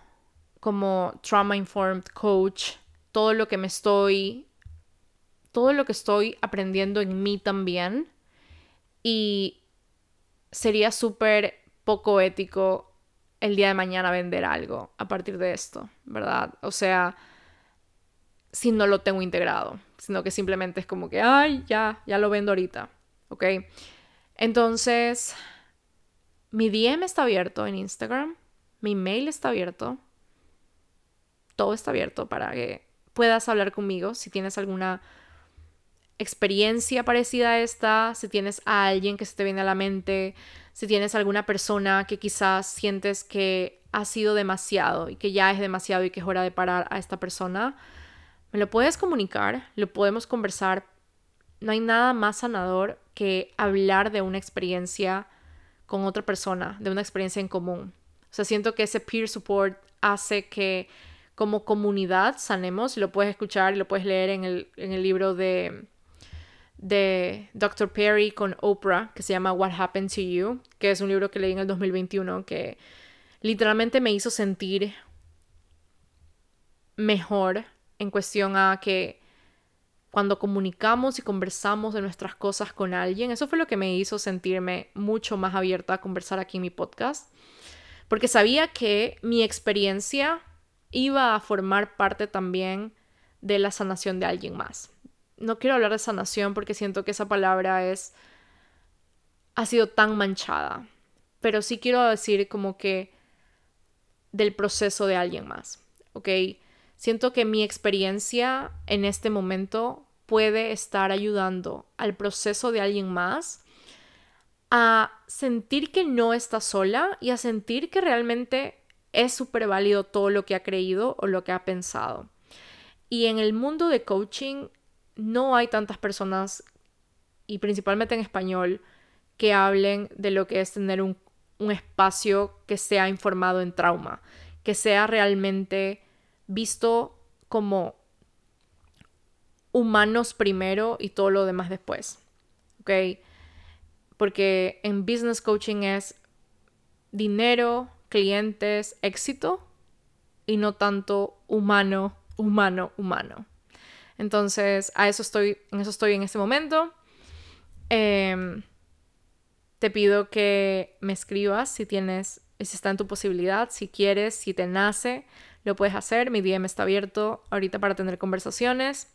como trauma informed coach, todo lo que me estoy todo lo que estoy aprendiendo en mí también y sería súper poco ético el día de mañana vender algo a partir de esto, ¿verdad? O sea, si no lo tengo integrado, sino que simplemente es como que, ay, ya, ya lo vendo ahorita, ¿ok? Entonces, mi DM está abierto en Instagram, mi mail está abierto, todo está abierto para que puedas hablar conmigo si tienes alguna experiencia parecida a esta, si tienes a alguien que se te viene a la mente, si tienes alguna persona que quizás sientes que ha sido demasiado y que ya es demasiado y que es hora de parar a esta persona, me lo puedes comunicar, lo podemos conversar. No hay nada más sanador que hablar de una experiencia con otra persona, de una experiencia en común. O sea, siento que ese peer support hace que como comunidad sanemos, lo puedes escuchar y lo puedes leer en el, en el libro de de Dr. Perry con Oprah, que se llama What Happened to You, que es un libro que leí en el 2021 que literalmente me hizo sentir mejor en cuestión a que cuando comunicamos y conversamos de nuestras cosas con alguien, eso fue lo que me hizo sentirme mucho más abierta a conversar aquí en mi podcast, porque sabía que mi experiencia iba a formar parte también de la sanación de alguien más no quiero hablar de sanación porque siento que esa palabra es ha sido tan manchada, pero sí quiero decir como que del proceso de alguien más, ¿ok? Siento que mi experiencia en este momento puede estar ayudando al proceso de alguien más a sentir que no está sola y a sentir que realmente es súper válido todo lo que ha creído o lo que ha pensado. Y en el mundo de coaching no hay tantas personas, y principalmente en español, que hablen de lo que es tener un, espacio que sea informado en trauma, que sea realmente visto como humanos primero y todo lo demás después. Porque en business coaching es dinero, clientes, éxito y no tanto humano, humano, humano. Entonces, a eso estoy, en eso estoy en este momento. Em, te pido que me escribas si tienes, si está en tu posibilidad, si quieres, si te nace, lo puedes hacer. Mi DM está abierto ahorita para tener conversaciones.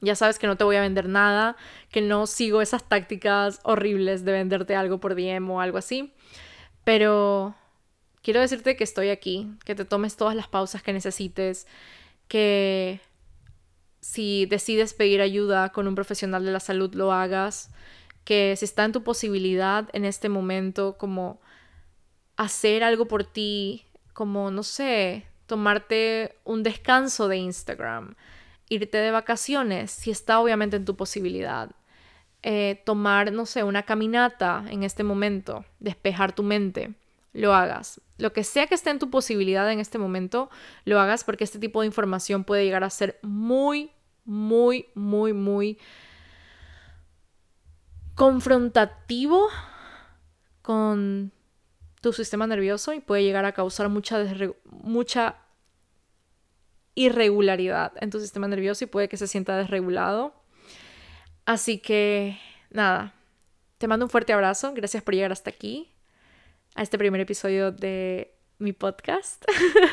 Ya sabes que no te voy a vender nada, que no sigo esas tácticas horribles de venderte algo por DM o algo así. Pero quiero decirte que estoy aquí, que te tomes todas las pausas que necesites, que si decides pedir ayuda con un profesional de la salud lo hagas, que si está en tu posibilidad en este momento como hacer algo por ti, como no sé, tomarte un descanso de Instagram, irte de vacaciones, si está obviamente en tu posibilidad. Eh, tomar, no sé, una caminata en este momento, despejar tu mente, lo hagas. Lo que sea que esté en tu posibilidad en este momento, lo hagas porque este tipo de información puede llegar a ser muy, muy, muy, muy confrontativo con tu sistema nervioso y puede llegar a causar mucha, mucha irregularidad en tu sistema nervioso y puede que se sienta desregulado. Así que, nada, te mando un fuerte abrazo. Gracias por llegar hasta aquí, a este primer episodio de mi podcast.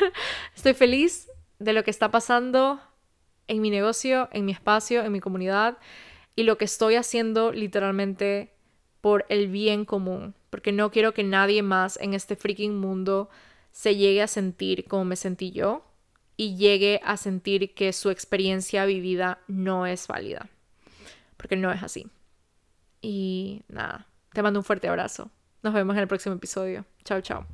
Estoy feliz de lo que está pasando en mi negocio, en mi espacio, en mi comunidad y lo que estoy haciendo literalmente por el bien común, porque no quiero que nadie más en este freaking mundo se llegue a sentir como me sentí yo y llegue a sentir que su experiencia vivida no es válida, porque no es así. Y nada, te mando un fuerte abrazo. Nos vemos en el próximo episodio. Chao, chao.